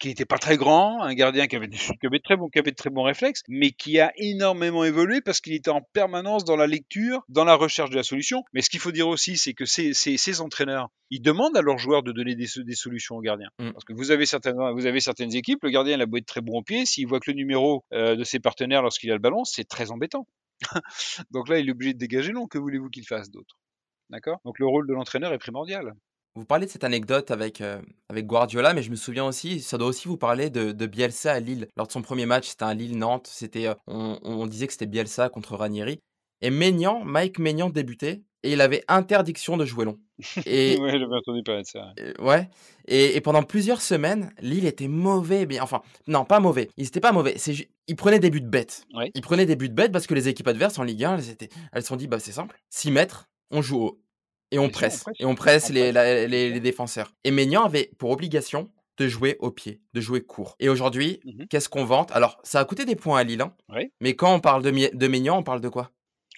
qui n'était pas très grand, un gardien qui avait, qui avait, très bon, qui avait de très bons réflexes, mais qui a énormément évolué parce qu'il était en permanence dans la lecture, dans la recherche de la solution. Mais ce qu'il faut dire aussi, c'est que ces, ces, ces, entraîneurs, ils demandent à leurs joueurs de donner des, des solutions aux gardiens. Mmh. Parce que vous avez, certaines, vous avez certaines équipes, le gardien il a beau être très bon au pied, s'il voit que le numéro euh, de ses partenaires lorsqu'il a le ballon, c'est très embêtant. Donc là, il est obligé de dégager non. Que voulez-vous qu'il fasse d'autre? D'accord Donc le rôle de l'entraîneur est primordial. Vous parlez de cette anecdote avec, euh, avec Guardiola, mais je me souviens aussi, ça doit aussi vous parler de, de Bielsa à Lille. Lors de son premier match, c'était un Lille-Nantes, c'était, euh, on, on, disait que c'était Bielsa contre Ranieri. Et Maignan, Mike Maignan débutait, et il avait interdiction de jouer long. Et, ouais, j'avais entendu parler de ça. ouais. Et, et, pendant plusieurs semaines, Lille était mauvais. Mais enfin, non, pas mauvais. Ils n'étaient pas mauvais. C'est, ils prenaient des buts bêtes. Ouais. Ils prenaient des buts bêtes parce que les équipes adverses en Ligue 1, elles, étaient, elles se sont dit, bah, c'est simple. 6 mètres, on joue haut. Et on presse. Et on presse les, les, défenseurs. Et Maignan avait pour obligation de jouer au pied, de jouer court. Et aujourd'hui, mmh qu'est-ce qu'on vante? Alors, ça a coûté des points à Lille, hein, mais quand on parle de, de Maignan, on parle de quoi?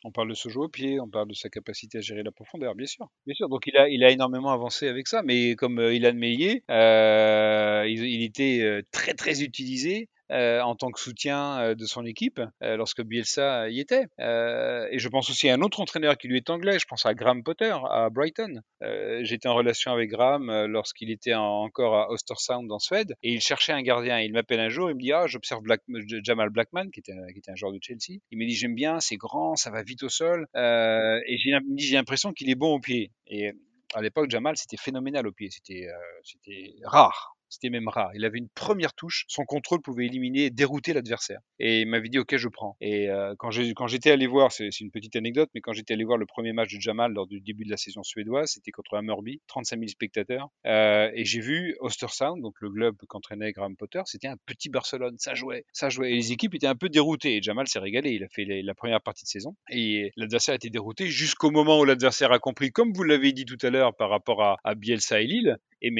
On parle de ce jouer au pied, on parle de sa capacité à gérer la profondeur, bien sûr. Bien sûr. Donc il a, il a énormément avancé avec ça, mais comme euh, Ilan Meillet, euh, il, il, était euh, très très utilisé euh, en tant que soutien euh, de son équipe euh, lorsque Bielsa y était. et je pense aussi à un autre entraîneur qui lui est anglais, je pense à Graham Potter à Brighton. J'étais en relation avec Graham lorsqu'il était encore à Ostersound en Suède et il cherchait un gardien. Il m'appelle un jour, il me dit ah j'observe Jamal Blackman qui était, un joueur de Chelsea. Il me dit j'aime bien, c'est grand, ça va vite au sol et j'ai l'impression qu'il est bon au pied. Et à l'époque, Jamal, c'était phénoménal au pied. C'était rare. C'était même rare. Il avait une première touche. Son contrôle pouvait éliminer et dérouter l'adversaire. Et il m'avait dit, OK, je prends. Et euh, quand j'étais allé voir, c'est une petite anecdote, mais quand j'étais allé voir le premier match de Jamal lors du début de la saison suédoise, c'était contre Hammerby, 35 000 spectateurs. Euh, et j'ai vu Ostersound, donc le club qu'entraînait Graham Potter, c'était un petit Barcelone. Ça jouait, ça jouait. Et les équipes étaient un peu déroutées. Et Jamal s'est régalé. Il a fait la première partie de saison. Et l'adversaire était dérouté jusqu'au moment où l'adversaire a compris, comme vous l'avez dit tout à l'heure par rapport à, Bielsa et Lille, et.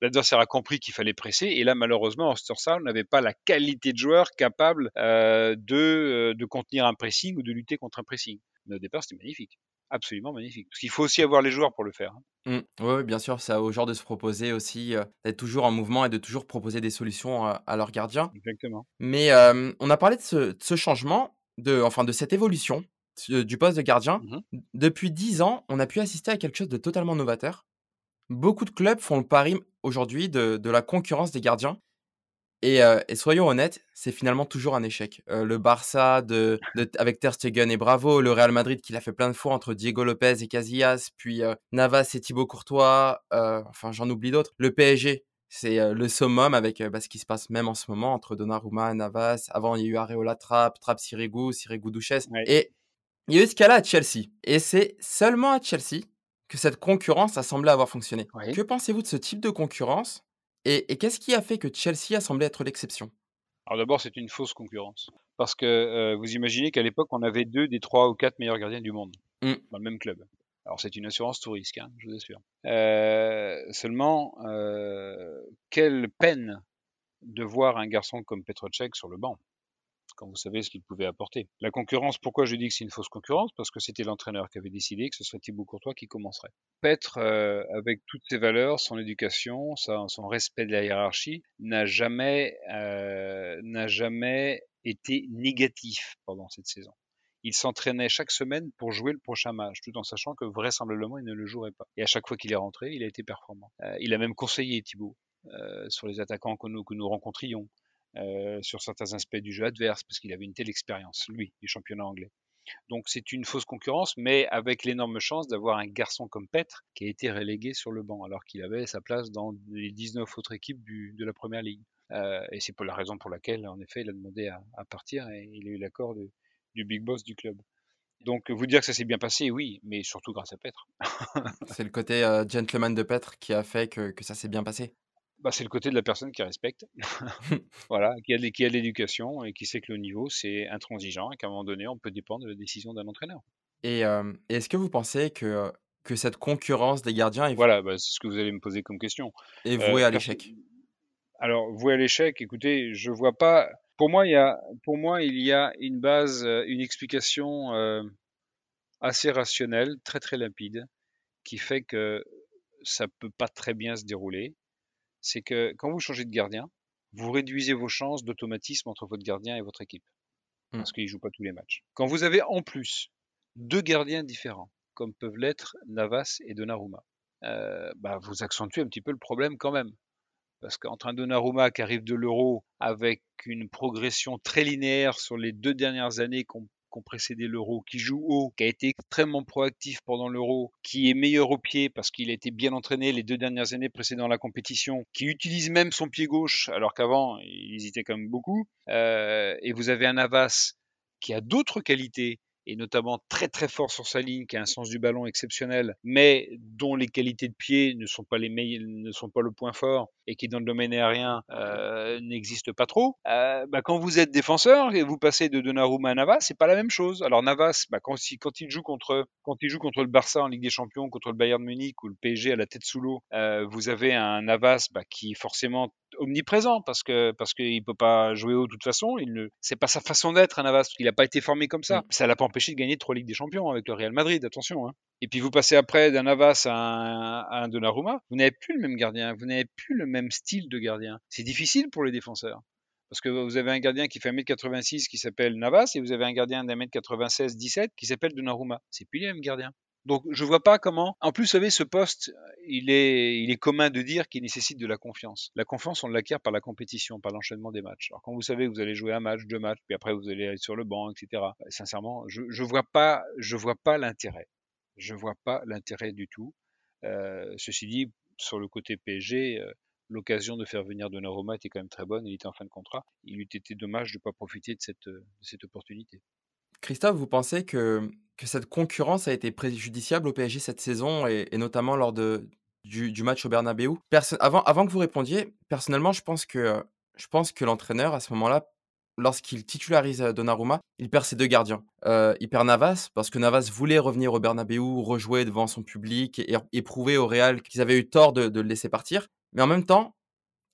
L'adversaire a compris qu'il fallait presser et là malheureusement Ostersal n'avait pas la qualité de joueur capable euh, de, euh, de contenir un pressing ou de lutter contre un pressing. Mais au départ c'était magnifique. Absolument magnifique. Parce qu'il faut aussi avoir les joueurs pour le faire. Hein. Mmh. Oui, bien sûr, c'est aux joueurs de se proposer aussi, euh, d'être toujours en mouvement et de toujours proposer des solutions à, à leurs gardiens. Exactement. Mais euh, on a parlé de ce, de ce, changement, de, enfin de cette évolution du poste de gardien. Mmh Depuis dix ans, on a pu assister à quelque chose de totalement novateur. Beaucoup de clubs font le pari aujourd'hui de, de la concurrence des gardiens. Et, euh, et soyons honnêtes, c'est finalement toujours un échec. Euh, le Barça de, de, avec Ter Stegen et Bravo, le Real Madrid qui l'a fait plein de fois entre Diego Lopez et Casillas, puis euh, Navas et Thibaut Courtois, enfin j'en oublie d'autres. Le PSG, c'est le summum avec bah, ce qui se passe même en ce moment entre Donnarumma, Navas. Avant, il y a eu Areola Trapp, Trapp Sirigu, Sirigu Duchesse. Et il y a eu ce cas-là à Chelsea. Et c'est seulement à Chelsea que cette concurrence a semblé avoir fonctionné. Que pensez-vous de ce type de concurrence et, qu'est-ce qui a fait que Chelsea a semblé être l'exception? Alors d'abord, c'est une fausse concurrence. Parce que euh, vous imaginez qu'à l'époque, on avait deux des trois ou quatre meilleurs gardiens du monde mmh. dans le même club. Alors c'est une assurance tout risque, hein, je vous assure. Euh, seulement, euh, quelle peine de voir un garçon comme Petrocek sur le banc quand vous savez ce qu'il pouvait apporter. La concurrence, pourquoi je dis que c'est une fausse concurrence? Parce que c'était l'entraîneur qui avait décidé que ce serait Thibaut Courtois qui commencerait. Petre, euh, avec toutes ses valeurs, son éducation, son respect de la hiérarchie, n'a jamais, euh, n'a jamais été négatif pendant cette saison. il s'entraînait chaque semaine pour jouer le prochain match, tout en sachant que vraisemblablement il ne le jouerait pas. Et à chaque fois qu'il est rentré, il a été performant. Euh, il a même conseillé Thibaut sur les attaquants que nous, que nous rencontrions, euh, sur certains aspects du jeu adverse, parce qu'il avait une telle expérience, lui, du championnat anglais. Donc c'est une fausse concurrence, mais avec l'énorme chance d'avoir un garçon comme Petre qui a été relégué sur le banc, alors qu'il avait sa place dans les 19 autres équipes de la première ligue. Euh, et c'est pour la raison pour laquelle, en effet, il a demandé à, partir et il a eu l'accord du big boss du club. Donc vous dire que ça s'est bien passé, oui, mais surtout grâce à Petre. c'est le côté euh, gentleman de Petre qui a fait que ça s'est bien passé. Bah, c'est le côté de la personne qui respecte, voilà, qui a, qui a l'éducation et qui sait que le niveau c'est intransigeant et qu'à un moment donné on peut dépendre de la décision d'un entraîneur. Et euh, est-ce que vous pensez que, que cette concurrence des gardiens est, Voilà, bah, c'est ce que vous allez me poser comme question. est vouée à l'échec? Alors, vouée à l'échec, écoutez, je vois pas. Pour moi, il y a, pour moi, il y a une base, une explication euh, assez rationnelle, très très limpide, qui fait que ça peut pas très bien se dérouler c'est que quand vous changez de gardien, vous réduisez vos chances d'automatisme entre votre gardien et votre équipe. Mmh. Parce qu'il ne joue pas tous les matchs. Quand vous avez en plus deux gardiens différents, comme peuvent l'être Navas et Donnarumma, euh, bah vous accentuez un petit peu le problème quand même. Parce qu'entre un Donnarumma qui arrive de l'euro avec une progression très linéaire sur les deux dernières années qui ont précédé l'Euro, qui joue haut, qui a été extrêmement proactif pendant l'Euro, qui est meilleur au pied parce qu'il a été bien entraîné les deux dernières années précédant la compétition, qui utilise même son pied gauche alors qu'avant il hésitait quand même beaucoup. Euh, et vous avez un Avas qui a d'autres qualités et notamment très très fort sur sa ligne, qui a un sens du ballon exceptionnel, mais dont les qualités de pied ne sont pas les ne sont pas le point fort, et qui dans le domaine aérien euh, n'existe pas trop. Euh, bah, quand vous êtes défenseur et vous passez de Donnarumma à Navas, c'est pas la même chose. Alors Navas, bah, quand, quand, il joue contre quand il joue contre le Barça en Ligue des Champions, contre le Bayern Munich ou le PSG à la tête sous l'eau, euh, vous avez un Navas bah, qui est forcément omniprésent parce que parce qu'il peut pas jouer haut de toute façon. Il ne, c'est pas sa façon d'être, un Navas. Il n'a pas été formé comme ça. Mm. Ça l'a pas empêché de gagner trois ligues des champions avec le Real Madrid. Attention. Hein. Et puis vous passez après d'un Navas à un, à Donnarumma, vous n'avez plus le même gardien, vous n'avez plus le même style de gardien. C'est difficile pour les défenseurs. Parce que vous avez un gardien qui fait 1m86 qui s'appelle Navas et vous avez un gardien d'un mètre 96 17 qui s'appelle Donnarumma. C'est plus les mêmes gardiens. Donc je vois pas comment. En plus, vous savez, ce poste, il est, commun de dire qu'il nécessite de la confiance. La confiance, on l'acquiert par la compétition, par l'enchaînement des matchs. Alors quand vous savez que vous allez jouer un match, deux matchs, puis après vous allez aller sur le banc, etc. Bah, sincèrement, je, je vois pas, l'intérêt. Je vois pas l'intérêt du tout. Euh, ceci dit, sur le côté PSG, euh, l'occasion de faire venir Donnarumma était quand même très bonne. Il était en fin de contrat. Il eût été dommage de ne pas profiter de cette, de cette opportunité. Christophe, vous pensez que, que cette concurrence a été préjudiciable au PSG cette saison et, notamment lors de, du, match au Bernabeu? Avant, avant que vous répondiez, personnellement, je pense que, je pense que l'entraîneur, à ce moment-là, lorsqu'il titularise Donnarumma, il perd ses deux gardiens. Euh, il perd Navas parce que Navas voulait revenir au Bernabeu, rejouer devant son public et, prouver au Real qu'ils avaient eu tort de, de, le laisser partir. Mais en même temps,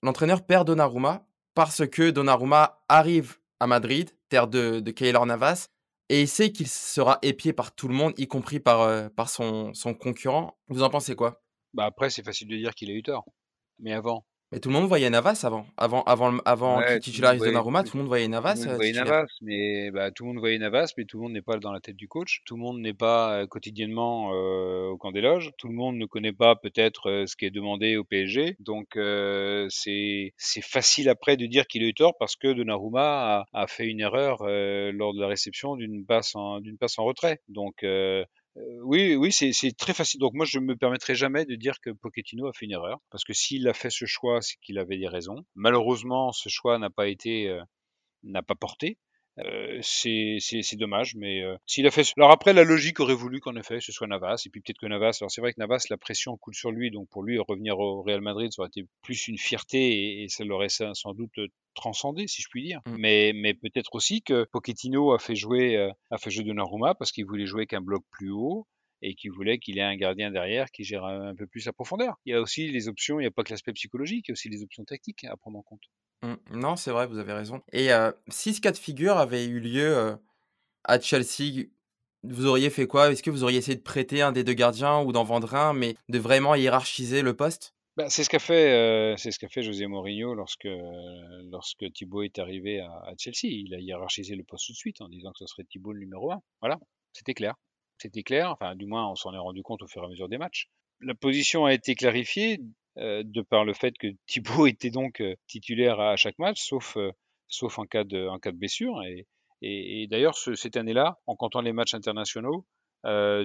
l'entraîneur perd Donnarumma parce que Donnarumma arrive à Madrid, terre de, de Keylor Navas, et il sait qu'il sera épié par tout le monde, y compris par, par son, son concurrent. Vous en pensez quoi? Bah après, c'est facile de dire qu'il a eu tort. Mais avant, mais tout le monde voyait Navas avant. Avant, avant, avant Ouais, qu'il tout titularise voyait, Donnarumma, tout, tout le monde voyait tout Navas le monde euh, voyait. Navas, mais bah, tout le monde voyait Navas, mais tout le monde n'est pas dans la tête du coach. Tout le monde n'est pas euh, quotidiennement euh, au camp des loges. Tout le monde ne connaît pas peut-être euh, ce qui est demandé au PSG. Donc c'est c'est facile après de dire qu'il a eu tort parce que Donnarumma a, a fait une erreur lors de la réception d'une passe en d'une passe en retrait. Donc euh, oui, oui, c'est très facile. Donc moi, je me permettrai jamais de dire que Pochettino a fait une erreur, parce que s'il a fait ce choix, c'est qu'il avait des raisons. Malheureusement, ce choix n'a pas été, euh, n'a pas porté. Euh, c'est dommage, mais euh, s'il a fait. Alors après, la logique aurait voulu qu'en effet, ce soit Navas, et puis peut-être que Navas. Alors c'est vrai que Navas, la pression coule sur lui, donc pour lui revenir au Real Madrid, ça aurait été plus une fierté et, et ça l'aurait sans sans doute transcendé, si je puis dire. Mm. Mais mais peut-être aussi que Pochettino a fait jouer euh, a fait jouer Donnarumma parce qu'il voulait jouer qu'un bloc plus haut et qu'il voulait qu'il ait un gardien derrière qui gère un, un peu plus la profondeur. Il y a aussi les options, il n'y a pas que l'aspect psychologique, il y a aussi les options tactiques à prendre en compte. Mm. Non, c'est vrai, vous avez raison. Et euh, si ce cas de figure avait eu lieu euh, à Chelsea, vous auriez fait quoi? Est-ce que vous auriez essayé de prêter un des deux gardiens ou d'en vendre un, mais de vraiment hiérarchiser le poste? Bah, c'est ce qu'a fait, euh, c'est ce qu'a fait José Mourinho lorsque lorsque Thibaut est arrivé à, à, Chelsea. Il a hiérarchisé le poste tout de suite en disant que ce serait Thibaut le numéro un. Voilà, c'était clair. C'était clair. Enfin, du moins, on s'en est rendu compte au fur et à mesure des matchs. La position a été clarifiée euh, de par le fait que Thibaut était donc euh, titulaire à, chaque match, sauf euh, en cas de blessure. Et, d'ailleurs, ce, cette année-là, en comptant les matchs internationaux,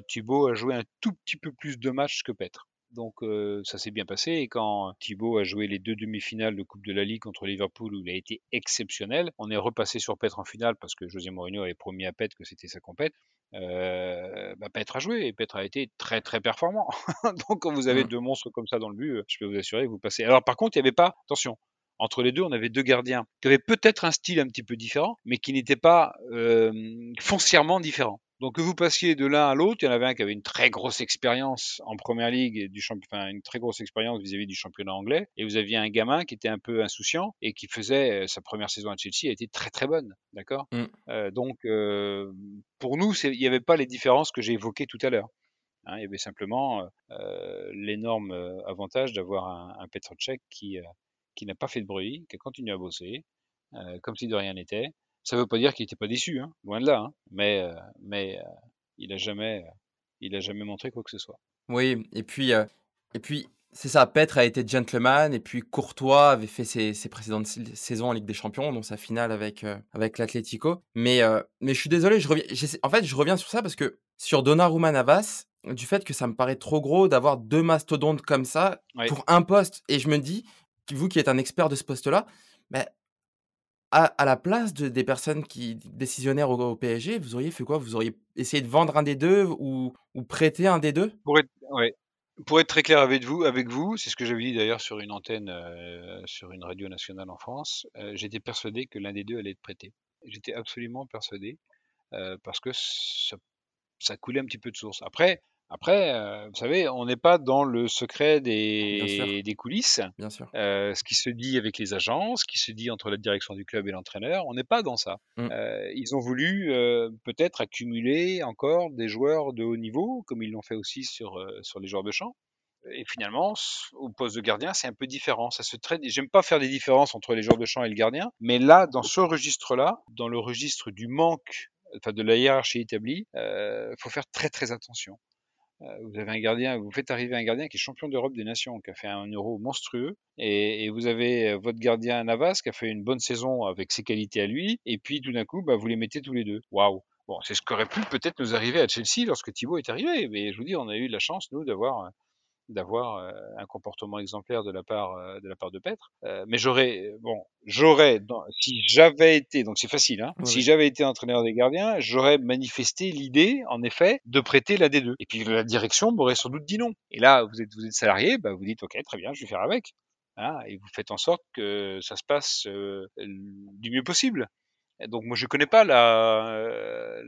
Thibaut a joué un tout petit peu plus de matchs que Petre. Donc ça s'est bien passé. Et quand Thibaut a joué les deux demi-finales de Coupe de la Ligue contre Liverpool où il a été exceptionnel, on est repassé sur Petre en finale parce que José Mourinho avait promis à Petre que c'était sa compète. Euh, bah, Petre a joué et Petre a été très très performant. Donc quand vous avez mmh. deux monstres comme ça dans le but, je peux vous assurer que vous passez. Alors par contre, il n'y avait pas, attention, entre les deux, on avait deux gardiens qui avaient peut-être un style un petit peu différent, mais qui n'étaient pas euh, foncièrement différents. Donc que vous passiez de l'un à l'autre, il y en avait un qui avait une très grosse expérience en première ligue et du enfin, une très grosse expérience vis-à-vis du championnat anglais, et vous aviez un gamin qui était un peu insouciant et qui faisait euh, sa première saison à Chelsea a été très très bonne, d'accord? Mm. Euh, donc euh, pour nous, il n'y avait pas les différences que j'ai évoquées tout à l'heure. Hein, il y avait simplement euh, l'énorme avantage d'avoir un, un Petrocek qui qui n'a pas fait de bruit, qui a continué à bosser, comme si de rien n'était ça veut pas dire qu'il n'était pas déçu, hein, loin de là. Hein, mais euh, mais euh, il a jamais euh, il a jamais montré quoi que ce soit. Oui, et puis et puis c'est ça. Petre a été gentleman et puis Courtois avait fait ses, ses, précédentes saisons en Ligue des Champions, dont sa finale avec avec l'Atlético. Mais mais je suis désolé, je reviens. En fait, je reviens sur ça parce que sur Donnarumma Navas, du fait que ça me paraît trop gros d'avoir deux mastodontes comme ça pour un poste, et je me dis, vous qui êtes un expert de ce poste-là, mais à, la place de, des personnes qui décisionnaires au, PSG, vous auriez fait quoi? Vous auriez essayé de vendre un des deux ou, prêter un des deux? Pour être, ouais. Pour être très clair avec vous, avec vous, c'est ce que j'avais dit d'ailleurs sur une antenne, euh, sur une radio nationale en France. Euh, j'étais persuadé que l'un des deux allait être prêté. J'étais absolument persuadé euh, parce que ça, ça coulait un petit peu de source. Après, après, euh, vous savez, on n'est pas dans le secret des, des coulisses. Bien sûr. Euh, ce qui se dit avec les agents, ce qui se dit entre la direction du club et l'entraîneur, on n'est pas dans ça. Mm. Euh, ils ont voulu euh, peut-être accumuler encore des joueurs de haut niveau, comme ils l'ont fait aussi sur, euh, sur les joueurs de champ. Et finalement, au poste de gardien, c'est un peu différent. Ça se traite. J'aime pas faire des différences entre les joueurs de champ et le gardien, mais là, dans ce registre-là, dans le registre du manque, enfin de la hiérarchie établie, il faut faire très très attention. Euh, vous avez un gardien, vous faites arriver un gardien qui est champion d'Europe des Nations, qui a fait un euro monstrueux, et, et, vous avez euh, votre gardien Navas qui a fait une bonne saison avec ses qualités à lui, et puis tout d'un coup, bah, vous les mettez tous les deux. Waouh. Bon, c'est ce qu'aurait pu peut-être nous arriver à Chelsea lorsque Thibaut est arrivé, mais je vous dis, on a eu la chance, nous, d'avoir euh, d'avoir un comportement exemplaire de la part de la part de Petre. Mais j'aurais bon, j'aurais si j'avais été donc c'est facile hein, si j'avais été entraîneur des gardiens, j'aurais manifesté l'idée en effet de prêter des deux. Et puis la direction m'aurait sans doute dit non. Et là vous êtes vous êtes salarié, bah vous dites OK, très bien, je vais faire avec. Hein, et vous faites en sorte que ça se passe du mieux possible donc moi je connais pas la,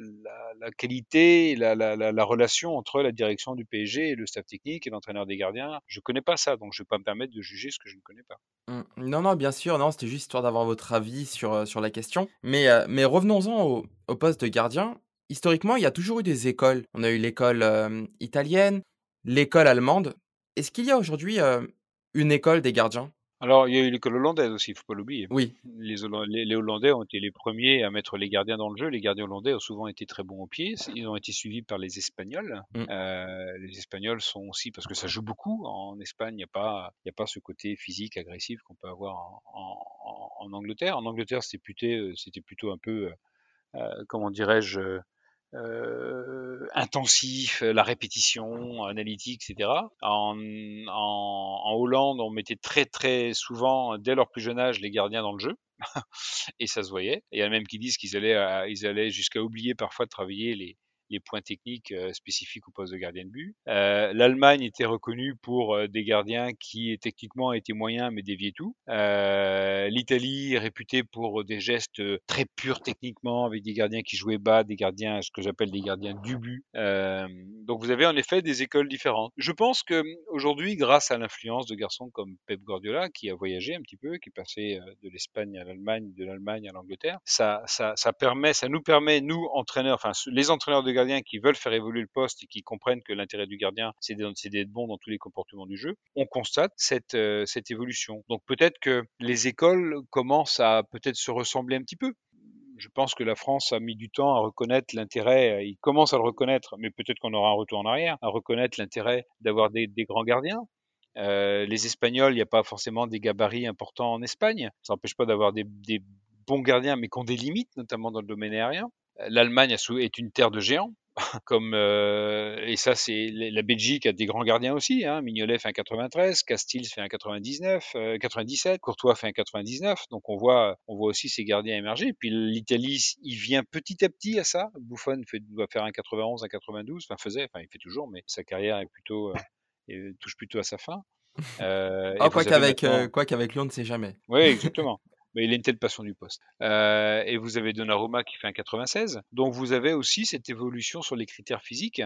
la qualité, la, la, relation entre la direction du PSG et le staff technique et l'entraîneur des gardiens. Je connais pas ça, donc je vais pas me permettre de juger ce que je ne connais pas. Mmh. Non, non, bien sûr, non, c'était juste histoire d'avoir votre avis sur, euh, sur la question. Mais, euh, mais revenons-en au, poste de gardien. Historiquement, il y a toujours eu des écoles. On a eu l'école euh, italienne, l'école allemande. Est-ce qu'il y a aujourd'hui une école des gardiens? Alors, il y a eu l'école hollandaise aussi, il faut pas l'oublier. Oui. Les, les, Hollandais ont été les premiers à mettre les gardiens dans le jeu. Les gardiens hollandais ont souvent été très bons au pied. Ils ont été suivis par les Espagnols. Mm. Euh, les Espagnols sont aussi, parce que ça joue beaucoup. En Espagne, il n'y a, pas, a pas ce côté physique, agressif qu'on peut avoir en, en, en, Angleterre. En Angleterre, c'était plutôt, c'était plutôt un peu, euh, euh comment dirais-je, euh, intensif, la répétition, analytique, etc. En, en, en, Hollande, on mettait très très souvent, dès leur plus jeune âge, les gardiens dans le jeu. et ça se voyait. Il y a même qui disent qu'ils allaient, ils allaient jusqu'à oublier parfois de travailler les, les points techniques euh, spécifiques au poste de gardien de but. Euh, L'Allemagne était reconnue pour euh, des gardiens qui techniquement étaient moyens mais déviaient tout. L'Italie est réputée pour des gestes très purs techniquement avec des gardiens qui jouaient bas, des gardiens, ce que j'appelle des gardiens du but. donc vous avez en effet des écoles différentes. Je pense que aujourd'hui, grâce à l'influence de garçons comme Pep Guardiola qui a voyagé un petit peu, qui est passé de l'Espagne à l'Allemagne, de l'Allemagne à l'Angleterre, ça, ça, ça permet, ça nous permet nous entraîneurs, enfin les entraîneurs de gardiens qui veulent faire évoluer le poste et qui comprennent que l'intérêt du gardien, c'est d'être bon dans tous les comportements du jeu, on constate cette, euh, cette évolution. Donc peut-être que les écoles commencent à peut-être se ressembler un petit peu je pense que la France a mis du temps à reconnaître l'intérêt, il commence à le reconnaître, mais peut-être qu'on aura un retour en arrière, à reconnaître l'intérêt d'avoir des, grands gardiens. Euh, les Espagnols, il n'y a pas forcément des gabarits importants en Espagne. Ça n'empêche pas d'avoir des, des, bons gardiens, mais qui ont des limites, notamment dans le domaine aérien. L'Allemagne est une terre de géants. comme euh, et ça c'est la Belgique a des grands gardiens aussi hein. Mignolet fait un 93 Castils fait un 99 97 euh, Courtois fait un 99 donc on voit on voit aussi ces gardiens émerger. Puis l'Italie il vient petit à petit à ça. Buffon fait, doit faire un 91 un 92 enfin faisait enfin il fait toujours mais sa carrière est plutôt euh, touche plutôt à sa fin. Euh, oh, quoi qu'avec quoi qu'avec Lyon ne sait jamais. Oui exactement mais il a une telle passion du poste. Euh, et vous avez Donnarumma qui fait un 96. Donc vous avez aussi cette évolution sur les critères physiques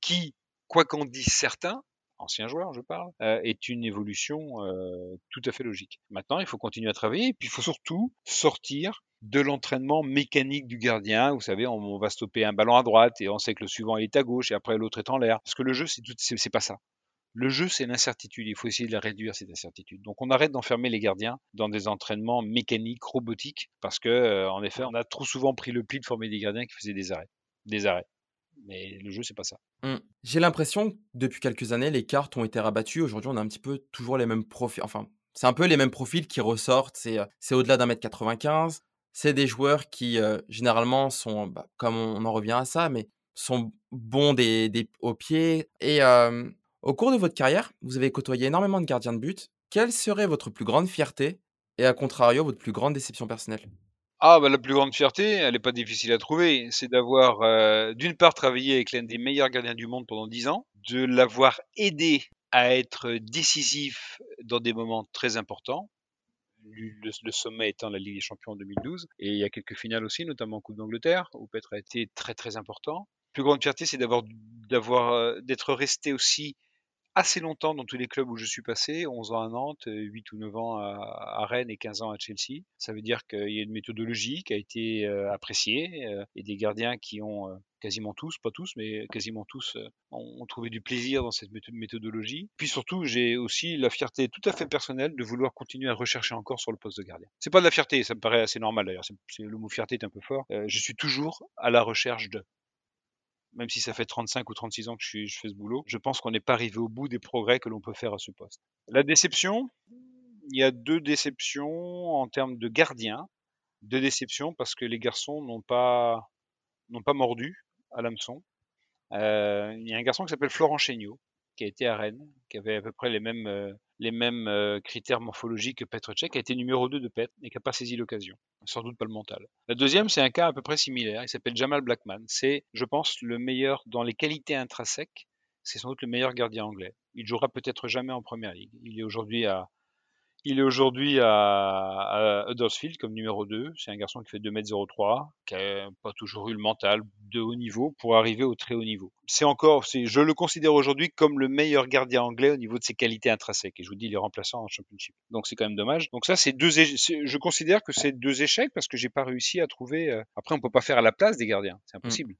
qui, quoi qu'en disent certains, anciens joueurs je parle, euh, est une évolution euh, tout à fait logique. Maintenant, il faut continuer à travailler et puis il faut surtout sortir de l'entraînement mécanique du gardien. Vous savez, on, va stopper un ballon à droite et on sait que le suivant est à gauche et après l'autre est en l'air. Parce que le jeu, c'est pas ça. Le jeu, c'est l'incertitude. Il faut essayer de la réduire, cette incertitude. Donc, on arrête d'enfermer les gardiens dans des entraînements mécaniques, robotiques, parce que, euh, en effet, on a trop souvent pris le pli de former des gardiens qui faisaient des arrêts. Des arrêts. Mais le jeu, c'est pas ça. Mmh. J'ai l'impression que depuis quelques années, les cartes ont été rabattues. Aujourd'hui, on a un petit peu toujours les mêmes profils. Enfin, c'est un peu les mêmes profils qui ressortent. C'est, euh, au-delà d'un mètre 95. C'est des joueurs qui, euh, généralement, sont, bah, comme on, en revient à ça, mais sont bons des, au pied. Et au cours de votre carrière, vous avez côtoyé énormément de gardiens de but. Quelle serait votre plus grande fierté et à contrario votre plus grande déception personnelle? Ah, bah, la plus grande fierté, elle n'est pas difficile à trouver. C'est d'avoir, euh, d'une part, travaillé avec l'un des meilleurs gardiens du monde pendant 10 ans, de l'avoir aidé à être décisif dans des moments très importants. Le, sommet étant la Ligue des Champions en 2012. Et il y a quelques finales aussi, notamment en Coupe d'Angleterre, où Petre a été très très important. La plus grande fierté, c'est d'avoir, d'avoir, euh, d'être resté aussi assez longtemps dans tous les clubs où je suis passé, 11 ans à Nantes, 8 ou 9 ans à, Rennes et 15 ans à Chelsea. Ça veut dire qu'il y a une méthodologie qui a été euh, appréciée euh, et des gardiens qui ont euh, quasiment tous, pas tous, mais quasiment tous ont, trouvé du plaisir dans cette méthodologie. Puis surtout, j'ai aussi la fierté tout à fait personnelle de vouloir continuer à rechercher encore sur le poste de gardien. C'est pas de la fierté, ça me paraît assez normal d'ailleurs. Le mot fierté est un peu fort. je suis toujours à la recherche de même si ça fait 35 ou 36 ans que je, fais ce boulot, je pense qu'on n'est pas arrivé au bout des progrès que l'on peut faire à ce poste. La déception, il y a deux déceptions en termes de gardiens. Deux déceptions parce que les garçons n'ont pas, n'ont pas mordu à l'hameçon. Euh, il y a un garçon qui s'appelle Florent Chéniaud, qui a été à Rennes, qui avait à peu près les mêmes, euh, euh, critères morphologiques que Petr Cech, a été numéro 2 de Petr et qui n'a pas saisi l'occasion. Sans doute pas le mental. La deuxième, c'est un cas à peu près similaire. Il s'appelle Jamal Blackman. C'est, je pense, le meilleur dans les qualités intrinsèques. C'est sans doute le meilleur gardien anglais. Il jouera peut-être jamais en première ligue. Il est aujourd'hui à il est aujourd'hui à, Huddersfield comme numéro 2. C'est un garçon qui fait 2m03, qui n'a pas toujours eu le mental de haut niveau pour arriver au très haut niveau. C'est encore, je le considère aujourd'hui comme le meilleur gardien anglais au niveau de ses qualités intrinsèques. Et je vous dis, il est remplaçant en championship. Donc c'est quand même dommage. Donc ça, c'est deux, je considère que c'est deux échecs parce que j'ai pas réussi à trouver. Euh, après, on peut pas faire à la place des gardiens, c'est mmh.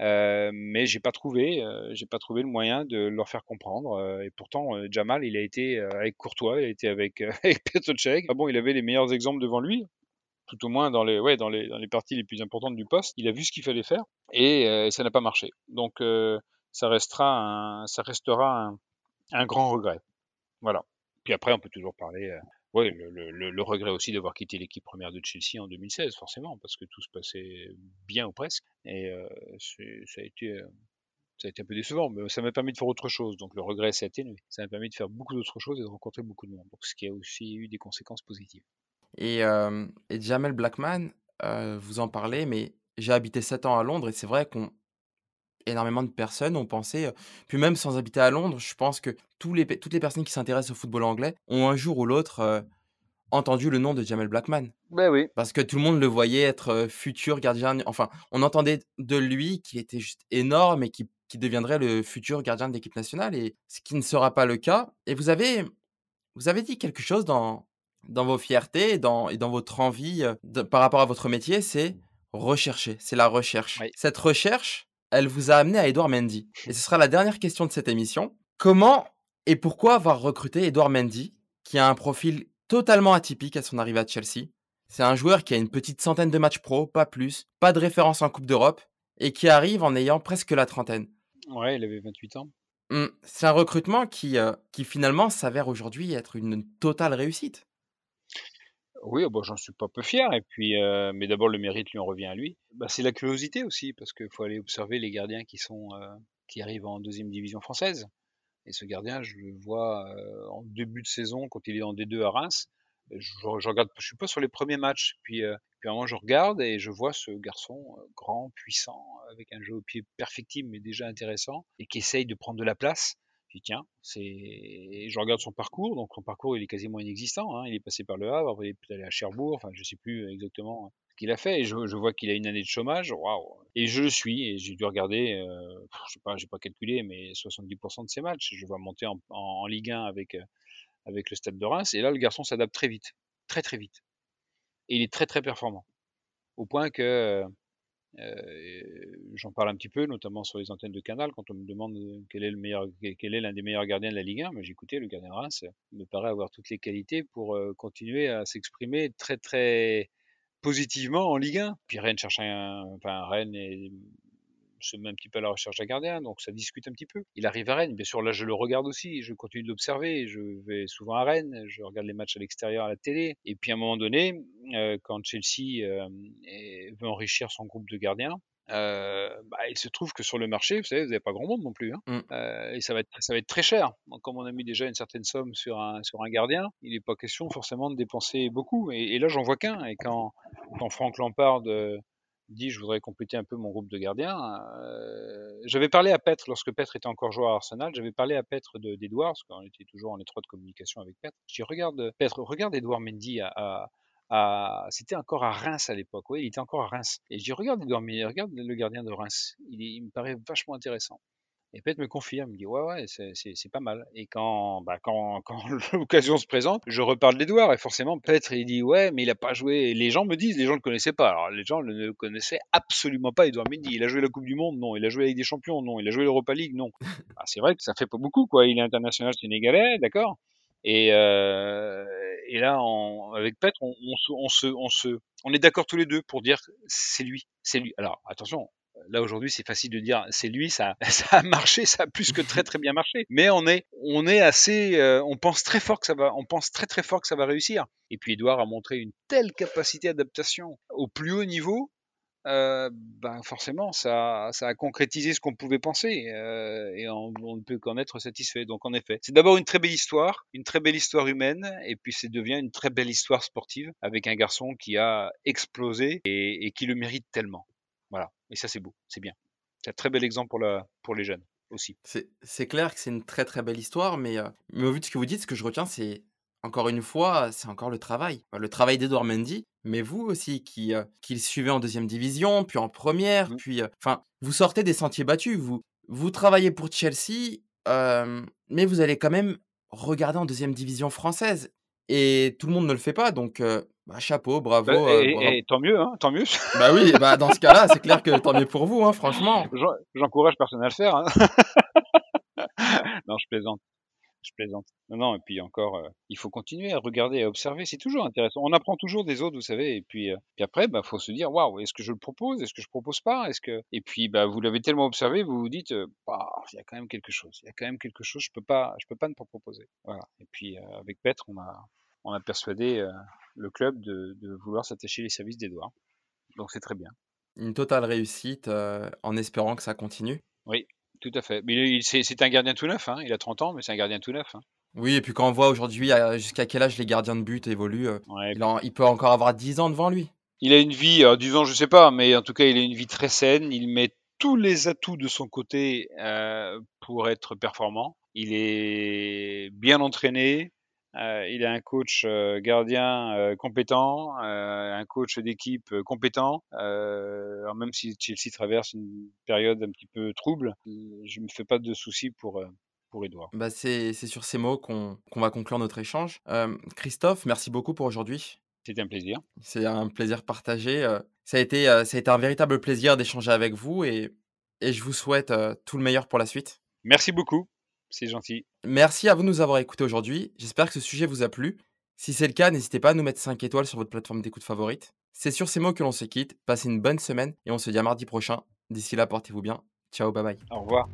Euh, mais j'ai pas trouvé, euh, j'ai pas trouvé le moyen de leur faire comprendre. Euh, et pourtant, Jamal, il a été avec Courtois, il a été avec, avec Petr Ah bon, il avait les meilleurs exemples devant lui, tout au moins dans les, ouais, dans les, dans les parties les plus importantes du poste. Il a vu ce qu'il fallait faire et, ça n'a pas marché. Donc, ça restera, un, ça restera un, un grand regret. Voilà. Puis après, on peut toujours parler oui, le, regret aussi d'avoir quitté l'équipe première de Chelsea en 2016, forcément, parce que tout se passait bien ou presque. Et euh, ça, a été, euh, ça a été un peu décevant, mais ça m'a permis de faire autre chose. Donc le regret s'est atténué. Ça m'a permis de faire beaucoup d'autres choses et de rencontrer beaucoup de monde. Donc ce qui a aussi eu des conséquences positives. Et, euh, Jamel Blackman, vous en parlez, mais j'ai habité 7 ans à Londres et c'est vrai qu'on énormément de personnes ont pensé, puis même sans habiter à Londres, je pense que tous les, toutes les personnes qui s'intéressent au football anglais ont un jour ou l'autre entendu le nom de Jamel Blackman. Ben oui. Parce que tout le monde le voyait être futur gardien. Enfin, on entendait de lui qu'il était juste énorme et qui, qui deviendrait le futur gardien de l'équipe nationale, et ce qui ne sera pas le cas. Et vous avez, vous avez dit quelque chose dans, dans vos fiertés et dans, et dans votre envie par rapport à votre métier, c'est rechercher, c'est la recherche. Cette recherche, elle vous a amené à Edouard Mendy. Et ce sera la dernière question de cette émission. Comment et pourquoi avoir recruté Edouard Mendy, qui a un profil totalement atypique à son arrivée à Chelsea? C'est un joueur qui a une petite centaine de matchs pro, pas plus, pas de référence en Coupe d'Europe, et qui arrive en ayant presque la trentaine. Ouais, il avait 28 ans. Mmh, c'est un recrutement qui, euh, qui finalement s'avère aujourd'hui être une totale réussite. Oui, bon, j'en suis pas peu fier. Et puis, mais d'abord, le mérite lui en revient à lui. Bah, c'est la curiosité aussi, parce qu'il faut aller observer les gardiens qui sont qui arrivent en deuxième division française. Et ce gardien, je le vois en début de saison, quand il est en D2 à Reims. Je, je regarde, je suis pas sur les premiers matchs. Puis, puis à un moment, je regarde et je vois ce garçon grand, puissant, avec un jeu au pied perfectible, mais déjà intéressant, et qui essaye de prendre de la place. Puis tiens, c'est, je regarde son parcours, donc son parcours il est quasiment inexistant. Hein. Il est passé par le Havre, il est allé à Cherbourg, enfin je sais plus exactement ce qu'il a fait. Et je, vois qu'il a une année de chômage, waouh Et je le suis et j'ai dû regarder, euh, je sais pas, j'ai pas calculé, mais 70% de ses matchs. Je vois monter en, en, Ligue 1 avec avec le Stade de Reims. Et là, le garçon s'adapte très vite, très très vite. Et il est très très performant, au point que euh, j'en parle un petit peu, notamment sur les antennes de Canal, quand on me demande quel est le meilleur, quel est l'un des meilleurs gardiens de la Ligue 1. Mais j'écoutais le gardien Reims me paraît avoir toutes les qualités pour euh, continuer à s'exprimer très très positivement en Ligue 1. Puis Rennes cherche un, enfin Rennes est se met un petit peu à la recherche d'un gardien, donc ça discute un petit peu. Il arrive à Rennes, bien sûr, là je le regarde aussi, je continue de l'observer, je vais souvent à Rennes, je regarde les matchs à l'extérieur à la télé, et puis à un moment donné, euh, quand Chelsea euh, veut enrichir son groupe de gardiens, euh, bah, il se trouve que sur le marché, vous savez, vous n'avez pas grand monde non plus, hein. mm. euh, et ça va être ça va être très cher. Donc, comme on a mis déjà une certaine somme sur un sur un gardien, il n'est pas question forcément de dépenser beaucoup. Et, et là, j'en vois qu'un. Et quand quand Franck Lampard euh, dit je voudrais compléter un peu mon groupe de gardiens. Euh, j'avais parlé à Petre lorsque Petre était encore joueur à Arsenal. J'avais parlé à Petre d'Edouard parce qu'on était toujours en étroite communication avec Petre. Je dis regarde Petre, regarde Edouard Mendy à, à, c'était encore à Reims à l'époque. Oui, il était encore à Reims. Et je dis regarde Edouard Mendy, regarde le gardien de Reims. Il, il me paraît vachement intéressant. Et Pet me confirme, il me dit ouais ouais c'est pas mal. Et quand bah, quand, quand l'occasion se présente, je reparle d'Edouard et forcément Petre il dit ouais mais il a pas joué. Les gens me disent les gens le connaissaient pas. Alors les gens ne le connaissaient absolument pas Edouard Mendy. Il a joué la Coupe du Monde? Non. Il a joué avec des champions? Non. Il a joué l'Europa League? Non. Ah, c'est vrai que ça fait pas beaucoup quoi. Il est international sénégalais d'accord? Et, euh, et là, avec Petre, on, on, se, on, se, on est d'accord tous les deux pour dire c'est lui, c'est lui. Alors attention, là aujourd'hui c'est facile de dire c'est lui ça ça a marché ça a plus que très très bien marché. Mais on est on est assez euh, on pense très fort que ça va on pense très très fort que ça va réussir. Et puis Edouard a montré une telle capacité d'adaptation au plus haut niveau euh, ben forcément ça, ça a concrétisé ce qu'on pouvait penser euh, et on, ne peut qu'en être satisfait. Donc en effet c'est d'abord une très belle histoire une très belle histoire humaine et puis c'est devient une très belle histoire sportive avec un garçon qui a explosé et, et qui le mérite tellement voilà. Et ça, c'est beau, c'est bien. C'est un très bel exemple pour, la, pour les jeunes aussi. C'est clair que c'est une très très belle histoire, mais, euh, mais au vu de ce que vous dites, ce que je retiens, c'est encore une fois, c'est encore le travail. Le travail d'Edouard Mendy, mais vous aussi, qui, euh, qui le suivez en deuxième division, puis en première, mmh. puis. Euh, enfin, vous sortez des sentiers battus. Vous, vous travaillez pour Chelsea, mais vous allez quand même regarder en deuxième division française. Et tout le monde ne le fait pas, donc bah, chapeau, bravo. Bah, euh, et, tant mieux, hein, tant mieux. Bah oui, bah dans ce cas-là, c'est clair que tant mieux pour vous, hein, franchement. J'encourage personne à le faire. Hein. non, je plaisante. Je plaisante. Non, non, et puis encore, euh, il faut continuer à regarder, à observer. C'est toujours intéressant. On apprend toujours des autres, vous savez. Et puis, euh, puis après, bah, faut se dire, waouh, est-ce que je le propose, est-ce que je propose pas, est-ce que? Et puis, bah, vous l'avez tellement observé, vous vous dites, bah, il y a quand même quelque chose. Il y a quand même quelque chose. Je peux pas, je peux pas ne pas proposer. Voilà. Et puis, avec Petre, on a, on a persuadé le club de, vouloir s'attacher les services d'Edouard. Donc c'est très bien. Une totale réussite euh, en espérant que ça continue. Oui, tout à fait. Mais c'est un gardien tout neuf, hein. il a 30 ans, mais c'est un gardien tout neuf. Hein. Oui, et puis quand on voit aujourd'hui jusqu'à quel âge les gardiens de but évoluent, euh, il, peut encore avoir 10 ans devant lui. Il a une vie, alors 10 ans je sais pas, mais en tout cas il a une vie très saine, il met tous les atouts de son côté euh, pour être performant. Il est bien entraîné, euh, il a un coach euh, gardien euh, compétent, un coach d'équipe compétent. même si Chelsea traverse une période un petit peu trouble, je ne me fais pas de soucis pour, pour Edouard. Bah c'est sur ces mots qu'on va conclure notre échange. Christophe, merci beaucoup pour aujourd'hui. C'était un plaisir. C'est un plaisir partagé. ça, a été, ça a été un véritable plaisir d'échanger avec vous et et je vous souhaite tout le meilleur pour la suite. Merci beaucoup, c'est gentil. Merci à vous de nous avoir écoutés aujourd'hui. J'espère que ce sujet vous a plu. Si c'est le cas, n'hésitez pas à nous mettre 5 étoiles sur votre plateforme d'écoute favorite. C'est sur ces mots que l'on se quitte. Passez une bonne semaine et on se dit à mardi prochain. D'ici là, portez-vous bien. Ciao, bye bye. Au revoir.